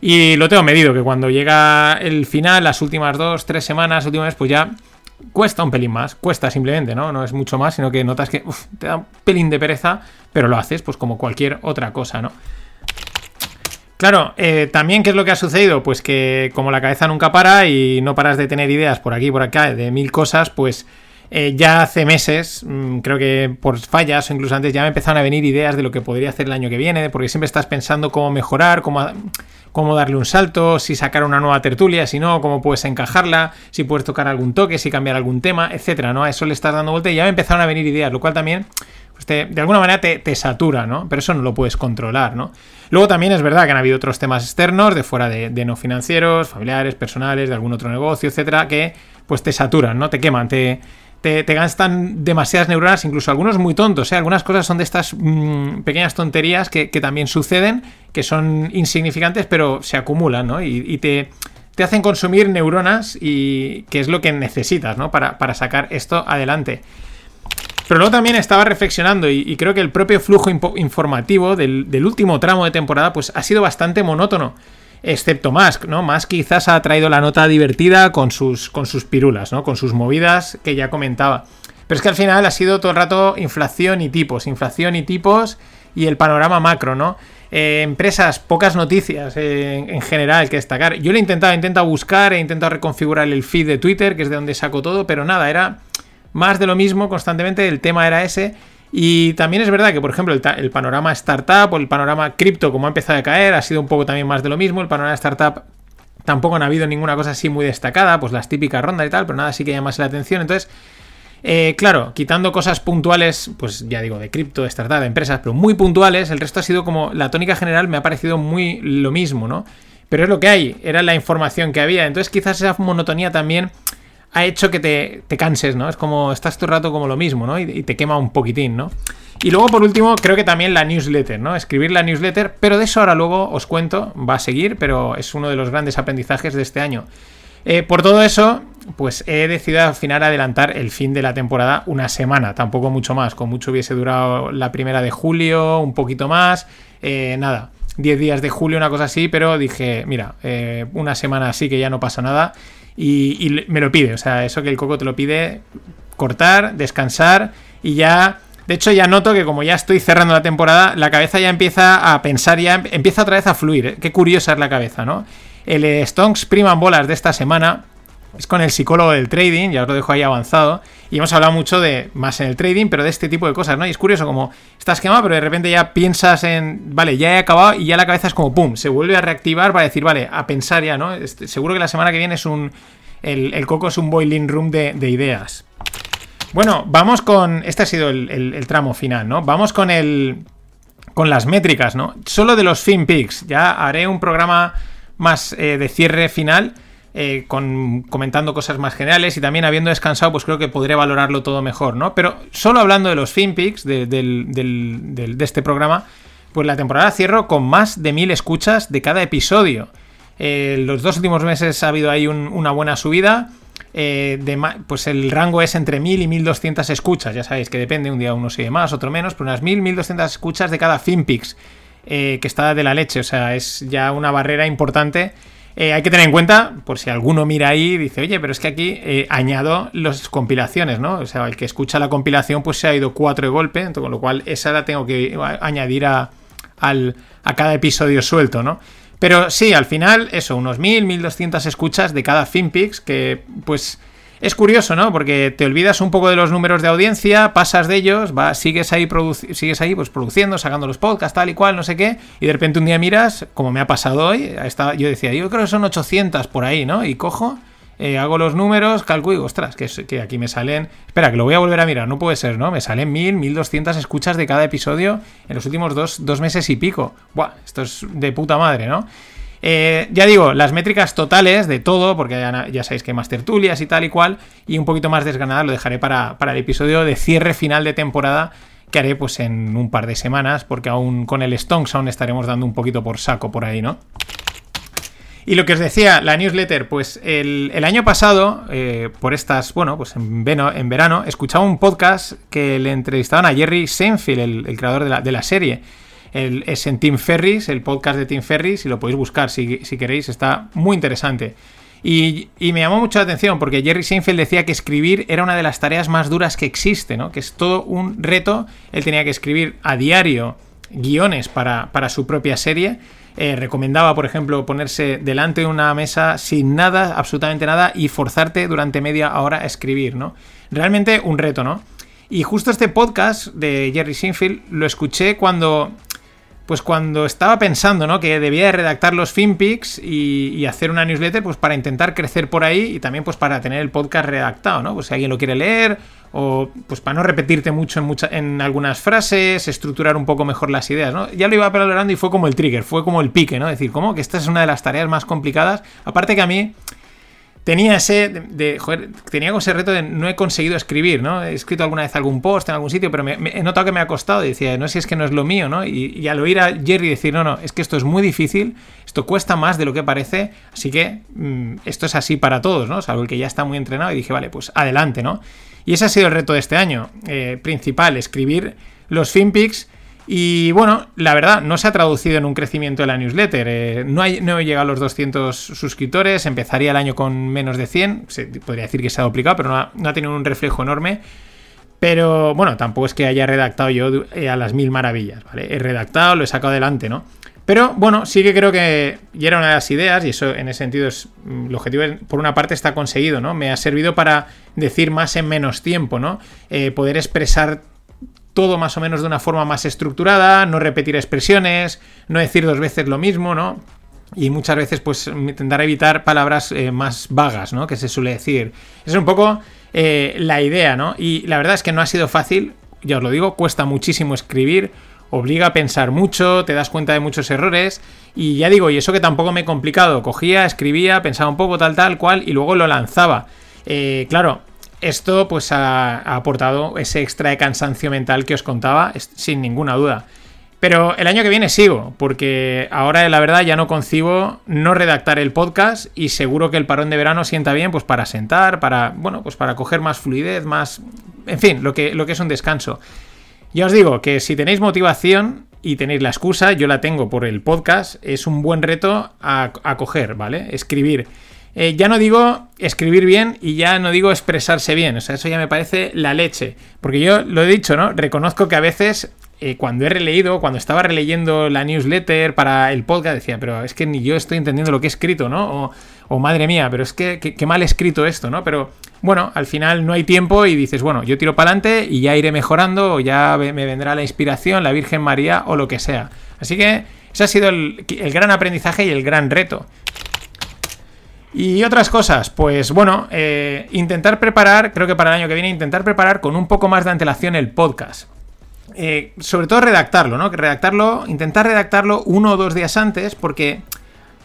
Y lo tengo medido, que cuando llega el final, las últimas dos, tres semanas, últimas, pues ya cuesta un pelín más, cuesta simplemente, ¿no? No es mucho más, sino que notas que te da un pelín de pereza, pero lo haces, pues como cualquier otra cosa, ¿no? Claro, eh, también, ¿qué es lo que ha sucedido? Pues que como la cabeza nunca para y no paras de tener ideas por aquí y por acá de mil cosas, pues eh, ya hace meses, mm, creo que por fallas o incluso antes, ya me empezaron a venir ideas de lo que podría hacer el año que viene, porque siempre estás pensando cómo mejorar, cómo, cómo darle un salto, si sacar una nueva tertulia, si no, cómo puedes encajarla, si puedes tocar algún toque, si cambiar algún tema, etcétera, ¿no? A eso le estás dando vuelta y ya me empezaron a venir ideas, lo cual también pues de alguna manera te, satura, ¿no? Pero eso no lo puedes controlar, ¿no? Luego también es verdad que han habido otros temas externos, de fuera de, no financieros, familiares, personales, de algún otro negocio, etcétera, que pues te saturan, ¿no? Te queman, te, te, gastan demasiadas neuronas, incluso algunos muy tontos, ¿eh? Algunas cosas son de estas mm, pequeñas tonterías que, también suceden, que son insignificantes, pero se acumulan, ¿no? Y, te, te, hacen consumir neuronas y que es lo que necesitas, ¿no? Para, para sacar esto adelante. Pero luego también estaba reflexionando y, creo que el propio flujo informativo del, último tramo de temporada pues ha sido bastante monótono. Excepto Musk, ¿no? Musk quizás ha traído la nota divertida con sus, con sus pirulas, ¿no? Con sus movidas que ya comentaba. Pero es que al final ha sido todo el rato inflación y tipos, inflación y tipos y el panorama macro, ¿no? Eh, empresas, pocas noticias en, general que destacar. Yo lo he intentado, he intentado buscar, he intentado reconfigurar el feed de Twitter, que es de donde saco todo, pero nada, era más de lo mismo constantemente, el tema era ese. Y también es verdad que, por ejemplo, el, panorama startup o el panorama cripto, como ha empezado a caer, ha sido un poco también más de lo mismo. El panorama startup tampoco han habido ninguna cosa así muy destacada, pues las típicas rondas y tal, pero nada así que llama la atención. Entonces, eh, claro, quitando cosas puntuales, pues ya digo, de cripto, de startup, de empresas, pero muy puntuales, el resto ha sido como la tónica general me ha parecido muy lo mismo, ¿no? Pero es lo que hay, era la información que había. Entonces, quizás esa monotonía también ha hecho que te, canses, ¿no? Es como, estás todo el rato como lo mismo, ¿no? Y, te quema un poquitín, ¿no? Y luego, por último, creo que también la newsletter, ¿no? Escribir la newsletter, pero de eso ahora luego os cuento, va a seguir, pero es uno de los grandes aprendizajes de este año. Eh, por todo eso, pues he decidido al final adelantar el fin de la temporada una semana, tampoco mucho más, con mucho hubiese durado la primera de julio, un poquito más, eh, nada, 10 días de julio, una cosa así, pero dije, mira, eh, una semana así que ya no pasa nada y, me lo pide. O sea, eso que el coco te lo pide, cortar, descansar y ya... De hecho, ya noto que como ya estoy cerrando la temporada, la cabeza ya empieza a pensar, ya empieza otra vez a fluir. ¿eh? Qué curiosa es la cabeza, ¿no? El Stonks Priman Bolas de esta semana es con el psicólogo del trading, ya os lo dejo ahí avanzado. Y hemos hablado mucho de, más en el trading, pero de este tipo de cosas, ¿no? Y es curioso como estás quemado, pero de repente ya piensas en, vale, ya he acabado y ya la cabeza es como, ¡pum!, se vuelve a reactivar para decir, vale, a pensar ya, ¿no? Este, seguro que la semana que viene es un, el, coco es un boiling room de, ideas. Bueno, vamos con, este ha sido el, tramo final, ¿no? Vamos con el, con las métricas, ¿no? Solo de los FinPix, ya haré un programa más eh, de cierre final eh, comentando cosas más generales y también habiendo descansado, pues creo que podré valorarlo todo mejor, ¿no? Pero solo hablando de los FinPix de, de este programa, pues la temporada cierro con más de mil escuchas de cada episodio. Eh, los dos últimos meses ha habido ahí una buena subida. Eh, pues el rango es entre 1000 y 1200 escuchas. Ya sabéis que depende, un día uno sigue más, otro menos, pero unas 1000, 1200 escuchas de cada FinPix, que está de la leche. O sea, es ya una barrera importante eh, hay que tener en cuenta, por si alguno mira ahí y dice, oye, pero es que aquí eh, añado las compilaciones, ¿no? O sea, el que escucha la compilación, pues se ha ido cuatro de golpe, con lo cual esa la tengo que añadir a, a cada episodio suelto, ¿no? Pero sí, al final, eso, unos 1000, 1200 escuchas de cada FinPix, que pues es curioso, ¿no? Porque te olvidas un poco de los números de audiencia, pasas de ellos, va, sigues ahí, sigues ahí pues, produciendo, sacando los podcasts, tal y cual, no sé qué, y de repente un día miras, como me ha pasado hoy, yo decía, yo creo que son 800 por ahí, ¿no? Y cojo eh, hago los números, calculo y ostras, que, que aquí me salen. Espera, que lo voy a volver a mirar, no puede ser, ¿no? Me salen 1000, 1200 escuchas de cada episodio en los últimos dos, dos meses y pico. Buah, esto es de puta madre, ¿no? Eh, ya digo, las métricas totales de todo, porque ya, ya sabéis que hay más tertulias y tal y cual, y un poquito más desgranadas lo dejaré para, para el episodio de cierre final de temporada que haré pues en un par de semanas, porque aún con el Stonks aún estaremos dando un poquito por saco por ahí, ¿no? Y lo que os decía, la newsletter, pues el, el año pasado, eh, por estas, bueno, pues en, en verano, escuchaba un podcast que le entrevistaban a Jerry Seinfeld, el, el creador de la, de la serie. El- es en Tim Ferris, el podcast de Tim Ferris, y lo podéis buscar si, si queréis, está muy interesante. Y, y me llamó mucho la atención porque Jerry Seinfeld decía que escribir era una de las tareas más duras que existe, ¿no? Que es todo un reto. Él tenía que escribir a diario guiones para, para su propia serie. Eh, recomendaba, por ejemplo, ponerse delante de una mesa sin nada, absolutamente nada, y forzarte durante media hora a escribir, ¿no? Realmente un reto, ¿no? Y justo este podcast de Jerry Seinfeld lo escuché cuando pues cuando estaba pensando, ¿no? Que debía de redactar los FinPix y, y hacer una newsletter, pues para intentar crecer por ahí y también pues para tener el podcast redactado, ¿no? Pues si alguien lo quiere leer o pues para no repetirte mucho en, mucha- en algunas frases, estructurar un poco mejor las ideas, ¿no? Ya lo iba valorando y fue como el trigger, fue como el pique, ¿no? Decir, ¿cómo? Que esta es una de las tareas más complicadas. Aparte que a mí tenía ese de, de- joder, tenía ese reto de no he conseguido escribir, ¿no? He escrito alguna vez algún post en algún sitio, pero me- he notado que me ha costado y decía, no sé si es que no es lo mío, ¿no? Y, al oír a Jerry decir, no, no, es que esto es muy difícil, esto cuesta más de lo que parece, así que mm, esto es así para todos, ¿no? Salvo el que ya está muy entrenado y dije, vale, pues adelante, ¿no? Y ese ha sido el reto de este año, eh, principal, escribir los FinPix y bueno, la verdad, no se ha traducido en un crecimiento de la newsletter. Eh, no, hay, no he llegado a los 200 suscriptores, empezaría el año con menos de 100. Se, podría decir que se ha duplicado, pero no ha, no tenido un reflejo enorme. Pero bueno, tampoco es que haya redactado yo eh, a las mil maravillas, ¿vale? He redactado, lo he sacado adelante, ¿no? Pero bueno, sí que creo que y era una de las ideas, y eso en ese sentido es. mm, El objetivo, por una parte, está conseguido, ¿no? Me ha servido para decir más en menos tiempo, ¿no? Eh, poder expresar todo más o menos de una forma más estructurada, no repetir expresiones, no decir dos veces lo mismo, ¿no? Y muchas veces, pues, intentar evitar palabras eh, más vagas, ¿no? Que se suele decir. Es un poco eh, la idea, ¿no? Y la verdad es que no ha sido fácil, ya os lo digo, cuesta muchísimo escribir, obliga a pensar mucho, te das cuenta de muchos errores, y ya digo, y eso que tampoco me he complicado, cogía, escribía, pensaba un poco tal, tal, cual, y luego lo lanzaba. Eh, claro, esto pues ha, aportado ese extra de cansancio mental que os contaba, sin ninguna duda. Pero el año que viene sigo, porque ahora la verdad ya no concibo no redactar el podcast y seguro que el parón de verano sienta bien pues para sentar, para, bueno, pues para coger más fluidez, más... En fin, lo que, lo que es un descanso. Ya os digo que si tenéis motivación y tenéis la excusa, yo la tengo por el podcast, es un buen reto a, a coger, ¿vale? Escribir. Eh, ya no digo escribir bien y ya no digo expresarse bien, o sea, eso ya me parece la leche. Porque yo lo he dicho, ¿no? Reconozco que a veces eh, cuando he releído, cuando estaba releyendo la newsletter para el podcast, decía, pero es que ni yo estoy entendiendo lo que he escrito, ¿no? O, o, madre mía, pero es que qué mal he escrito esto, ¿no? Pero bueno, al final no hay tiempo y dices, bueno, yo tiro para adelante y ya iré mejorando o ya me vendrá la inspiración, la Virgen María o lo que sea. Así que ese ha sido el gran aprendizaje y el gran reto. Y otras cosas, pues bueno, eh, intentar preparar, creo que para el año que viene, intentar preparar con un poco más de antelación el podcast. Eh, sobre todo redactarlo, ¿no? Redactarlo, intentar redactarlo uno o dos días antes, porque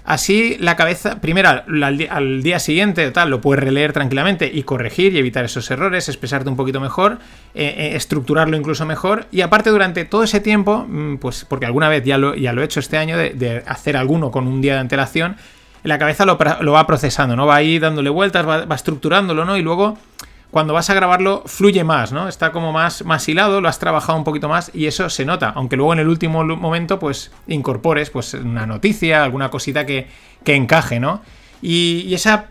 así la cabeza, primero al, día siguiente, tal, lo puedes releer tranquilamente y corregir y evitar esos errores, expresarte un poquito mejor, eh, estructurarlo incluso mejor. Y aparte, durante todo ese tiempo, mm, pues porque alguna vez ya lo, ya lo he hecho este año, de hacer alguno con un día de antelación, la cabeza lo, va procesando, ¿no? Va ahí dándole vueltas, va, estructurándolo, ¿no? Y luego cuando vas a grabarlo fluye más, ¿no? Está como más, más hilado, lo has trabajado un poquito más y eso se nota, aunque luego en el último momento pues incorpores pues una noticia, alguna cosita que, que encaje, ¿no? Y, y esa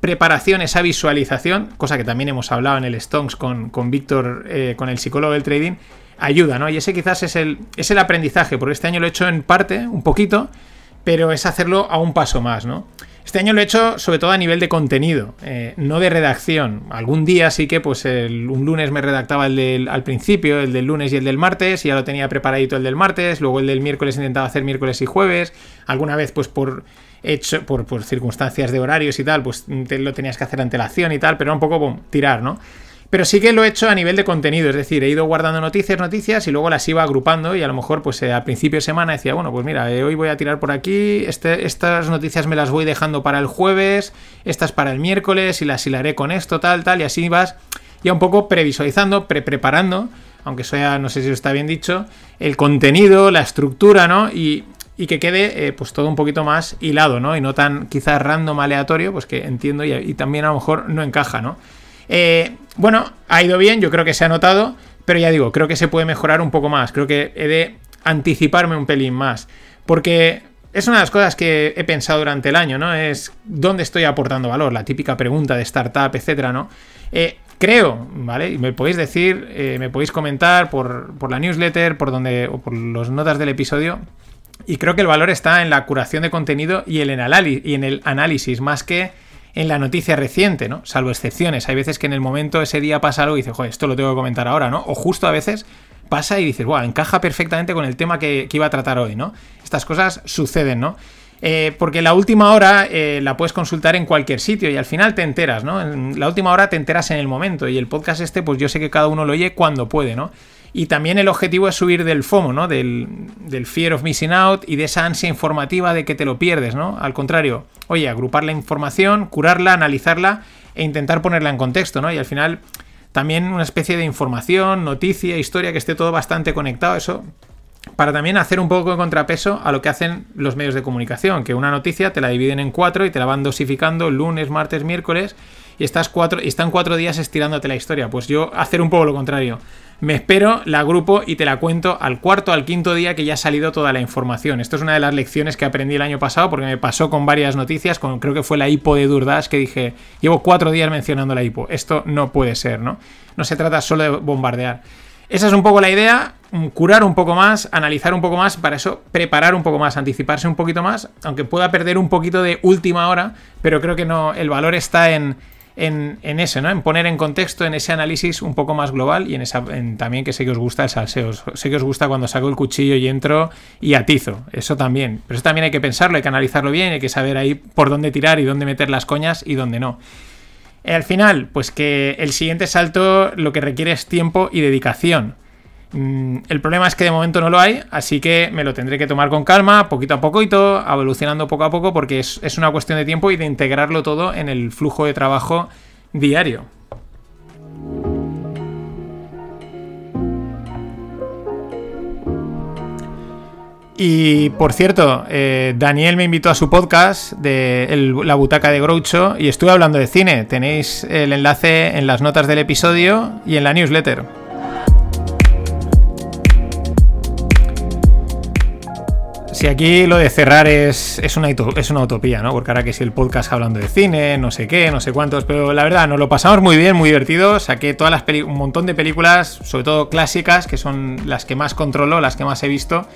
preparación, esa visualización, cosa que también hemos hablado en el Stonks con, con Víctor, eh, con el psicólogo del trading, ayuda, ¿no? Y ese quizás es el, es el aprendizaje, porque este año lo he hecho en parte, un poquito, pero es hacerlo a un paso más, ¿no? Este año lo he hecho sobre todo a nivel de contenido, eh, no de redacción. Algún día sí que pues el- un lunes me redactaba el del, al principio, el del lunes y el del martes, y ya lo tenía preparadito el del martes, luego el del miércoles intentaba hacer miércoles y jueves, alguna vez pues por hecho por, circunstancias de horarios y tal, pues lo tenías que hacer antelación y tal, pero era un poco bom, tirar, ¿no? Pero sí que lo he hecho a nivel de contenido, es decir, he ido guardando noticias, noticias y luego las iba agrupando y a lo mejor pues eh, a principio de semana decía, bueno, pues mira, eh, hoy voy a tirar por aquí, este- estas noticias me las voy dejando para el jueves, estas para el miércoles y las hilaré con esto, tal, tal, y así vas ya un poco previsualizando, pre-preparando, aunque sea, no sé si está bien dicho, el contenido, la estructura, ¿no? Y, y que quede eh, pues todo un poquito más hilado, ¿no? Y no tan quizás random, aleatorio, pues que entiendo y, y también a lo mejor no encaja, ¿no? Eh, bueno, ha ido bien, yo creo que se ha notado, pero ya digo, creo que se puede mejorar un poco más, creo que he de anticiparme un pelín más, porque es una de las cosas que he pensado durante el año, ¿no? Es dónde estoy aportando valor, la típica pregunta de startup, etcétera, ¿no? Eh, creo, ¿vale? Y me podéis decir, eh, me podéis comentar por, por la newsletter, por donde, o por las notas del episodio, y creo que el valor está en la curación de contenido y, el y en el análisis, más que en la noticia reciente, ¿no? Salvo excepciones. Hay veces que en el momento, ese día pasa algo y dices, joder, esto lo tengo que comentar ahora, ¿no? O justo a veces pasa y dices, wow, encaja perfectamente con el tema que, iba a tratar hoy, ¿no? Estas cosas suceden, ¿no? Eh, porque la última hora eh, la puedes consultar en cualquier sitio y al final te enteras, ¿no? La última hora te enteras en el momento y el podcast este, pues yo sé que cada uno lo oye cuando puede, ¿no? Y también el objetivo es subir del FOMO, ¿no? Del, del fear of missing out y de esa ansia informativa de que te lo pierdes, ¿no? Al contrario, oye, agrupar la información, curarla, analizarla e intentar ponerla en contexto, ¿no? Y al final también una especie de información, noticia, historia, que esté todo bastante conectado, eso para también hacer un poco de contrapeso a lo que hacen los medios de comunicación, que una noticia te la dividen en cuatro y te la van dosificando lunes, martes, miércoles y estás cuatro y están cuatro días estirándote la historia. Pues yo hacer un poco lo contrario. Me espero, la agrupo y te la cuento al cuarto, al quinto día que ya ha salido toda la información. Esto es una de las lecciones que aprendí el año pasado porque me pasó con varias noticias, con creo que fue la hipo de Durdas que dije, llevo cuatro días mencionando la hipo. Esto no puede ser, ¿no? No se trata solo de bombardear. Esa es un poco la idea, mm, curar un poco más, analizar un poco más, para eso preparar un poco más, anticiparse un poquito más, aunque pueda perder un poquito de última hora, pero creo que no, el valor está en, en, en eso, ¿no? En poner en contexto, en ese análisis un poco más global y en esa en también que sé que os gusta el salseo, sé que os gusta cuando saco el cuchillo y entro y atizo, eso también, pero eso también hay que pensarlo, hay que analizarlo bien, hay que saber ahí por dónde tirar y dónde meter las coñas y dónde no. Al final, pues que el siguiente salto lo que requiere es tiempo y dedicación. Mm, El problema es que de momento no lo hay, así que me lo tendré que tomar con calma, poquito a poquito, evolucionando poco a poco, porque es, es una cuestión de tiempo y de integrarlo todo en el flujo de trabajo diario. Y por cierto, eh, Daniel me invitó a su podcast de La Butaca de Groucho y estuve hablando de cine. Tenéis el enlace en las notas del episodio y en la newsletter. Si aquí lo de cerrar es, es, una, es una utopía, ¿no? Porque ahora que si el podcast hablando de cine, no sé qué, no sé cuántos, pero la verdad, nos lo pasamos muy bien, muy divertido. Saqué todas las un montón de películas, sobre todo clásicas, que son las que más controlo, las que más he visto.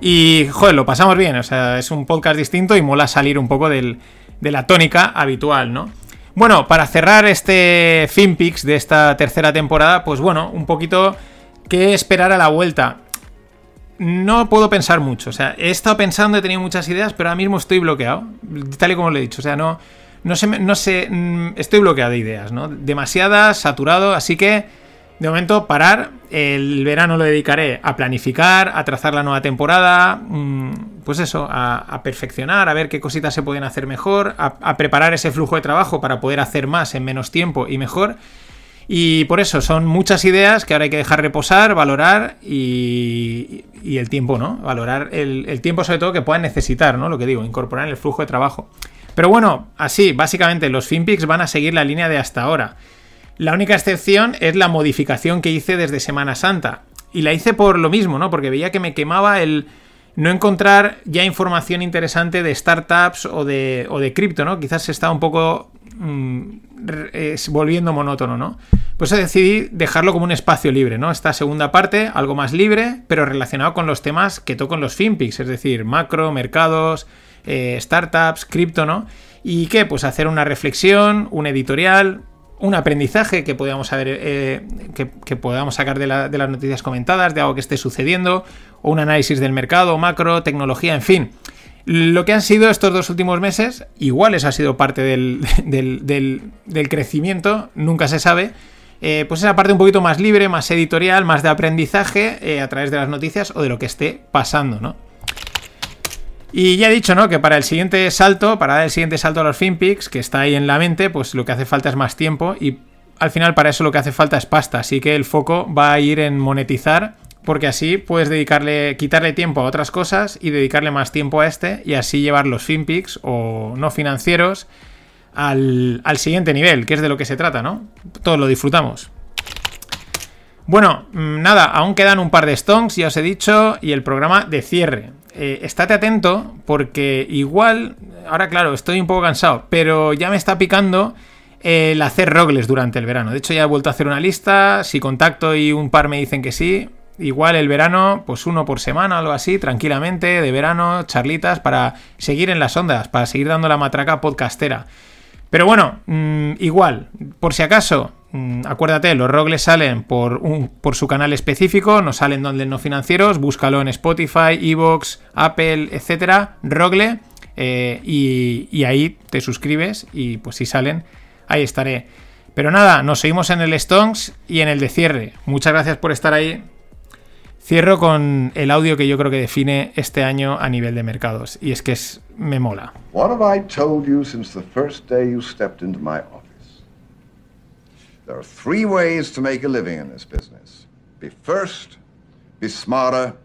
Y, joder, lo pasamos bien, o sea, es un podcast distinto y mola salir un poco del- de la tónica habitual, ¿no? Bueno, para cerrar este FinPix de esta tercera temporada, pues bueno, un poquito qué esperar a la vuelta. No puedo pensar mucho, o sea, he estado pensando, he tenido muchas ideas, pero ahora mismo estoy bloqueado, tal y como lo he dicho, o sea, no, no sé, no sé, mm, estoy bloqueado de ideas, ¿no? Demasiadas, saturado, así que de momento parar, el verano lo dedicaré a planificar, a trazar la nueva temporada, mm, pues eso, a, a perfeccionar, a ver qué cositas se pueden hacer mejor, a, a preparar ese flujo de trabajo para poder hacer más en menos tiempo y mejor. Y por eso son muchas ideas que ahora hay que dejar reposar, valorar y, el tiempo, ¿no? Valorar el, el tiempo sobre todo que puedan necesitar, ¿no? Lo que digo, incorporar en el flujo de trabajo. Pero bueno, así, básicamente los FinPix van a seguir la línea de hasta ahora. La única excepción es la modificación que hice desde Semana Santa. Y la hice por lo mismo, ¿no? Porque veía que me quemaba el no encontrar ya información interesante de startups o de, o de cripto, ¿no? Quizás se está un poco mm, volviendo monótono, ¿no? Pues decidí dejarlo como un espacio libre, ¿no? Esta segunda parte, algo más libre, pero relacionado con los temas que toco en los FinPix, es decir, macro, mercados, eh, startups, cripto, ¿no? ¿Y qué? Pues hacer una reflexión, un editorial, un aprendizaje que podamos, haber, eh, que, podamos sacar de, la- de las noticias comentadas, de algo que esté sucediendo, o un análisis del mercado, macro, tecnología, en fin. Lo que han sido estos dos últimos meses, igual eso ha sido parte del- del crecimiento, nunca se sabe. Eh, pues esa parte un poquito más libre, más editorial, más de aprendizaje eh, a través de las noticias o de lo que esté pasando, ¿no? Y ya he dicho, ¿no? Que para el siguiente salto, para dar el siguiente salto a los FinPix, que está ahí en la mente, pues lo que hace falta es más tiempo y al final para eso lo que hace falta es pasta. Así que el foco va a ir en monetizar, porque así puedes dedicarle, quitarle tiempo a otras cosas y dedicarle más tiempo a este y así llevar los FinPix o no financieros al, al siguiente nivel, que es de lo que se trata, ¿no? Todos lo disfrutamos. Bueno, mm, nada, aún quedan un par de stonks, ya os he dicho, y el programa de cierre. Eh, estate atento porque igual, ahora claro, estoy un poco cansado, pero ya me está picando el hacer rogles durante el verano. De hecho, ya he vuelto a hacer una lista, si contacto y un par me dicen que sí, igual el verano, pues uno por semana, algo así, tranquilamente, de verano, charlitas, para seguir en las ondas, para seguir dando la matraca podcastera. Pero bueno, mm, igual, por si acaso, mm, acuérdate, los rogles salen por, su canal específico, no salen donde no financieros, búscalo en Spotify, Evox, Apple, etcétera, rogle, eh, y, y ahí te suscribes y pues si salen, ahí estaré. Pero nada, nos seguimos en el Stonks y en el de cierre. Muchas gracias por estar ahí. Cierro con el audio que yo creo que define este año a nivel de mercados, y es que es, me mola. What have I told you since the first day you stepped into my office? There are three ways to make a living in this business be first, be smarter,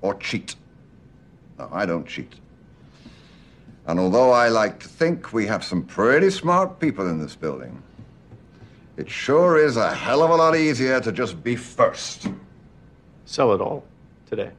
or cheat. Now, I don't cheat. And although I like to think we have some pretty smart people in this building, it sure is a hell of a lot easier to just be first. Sell it all today.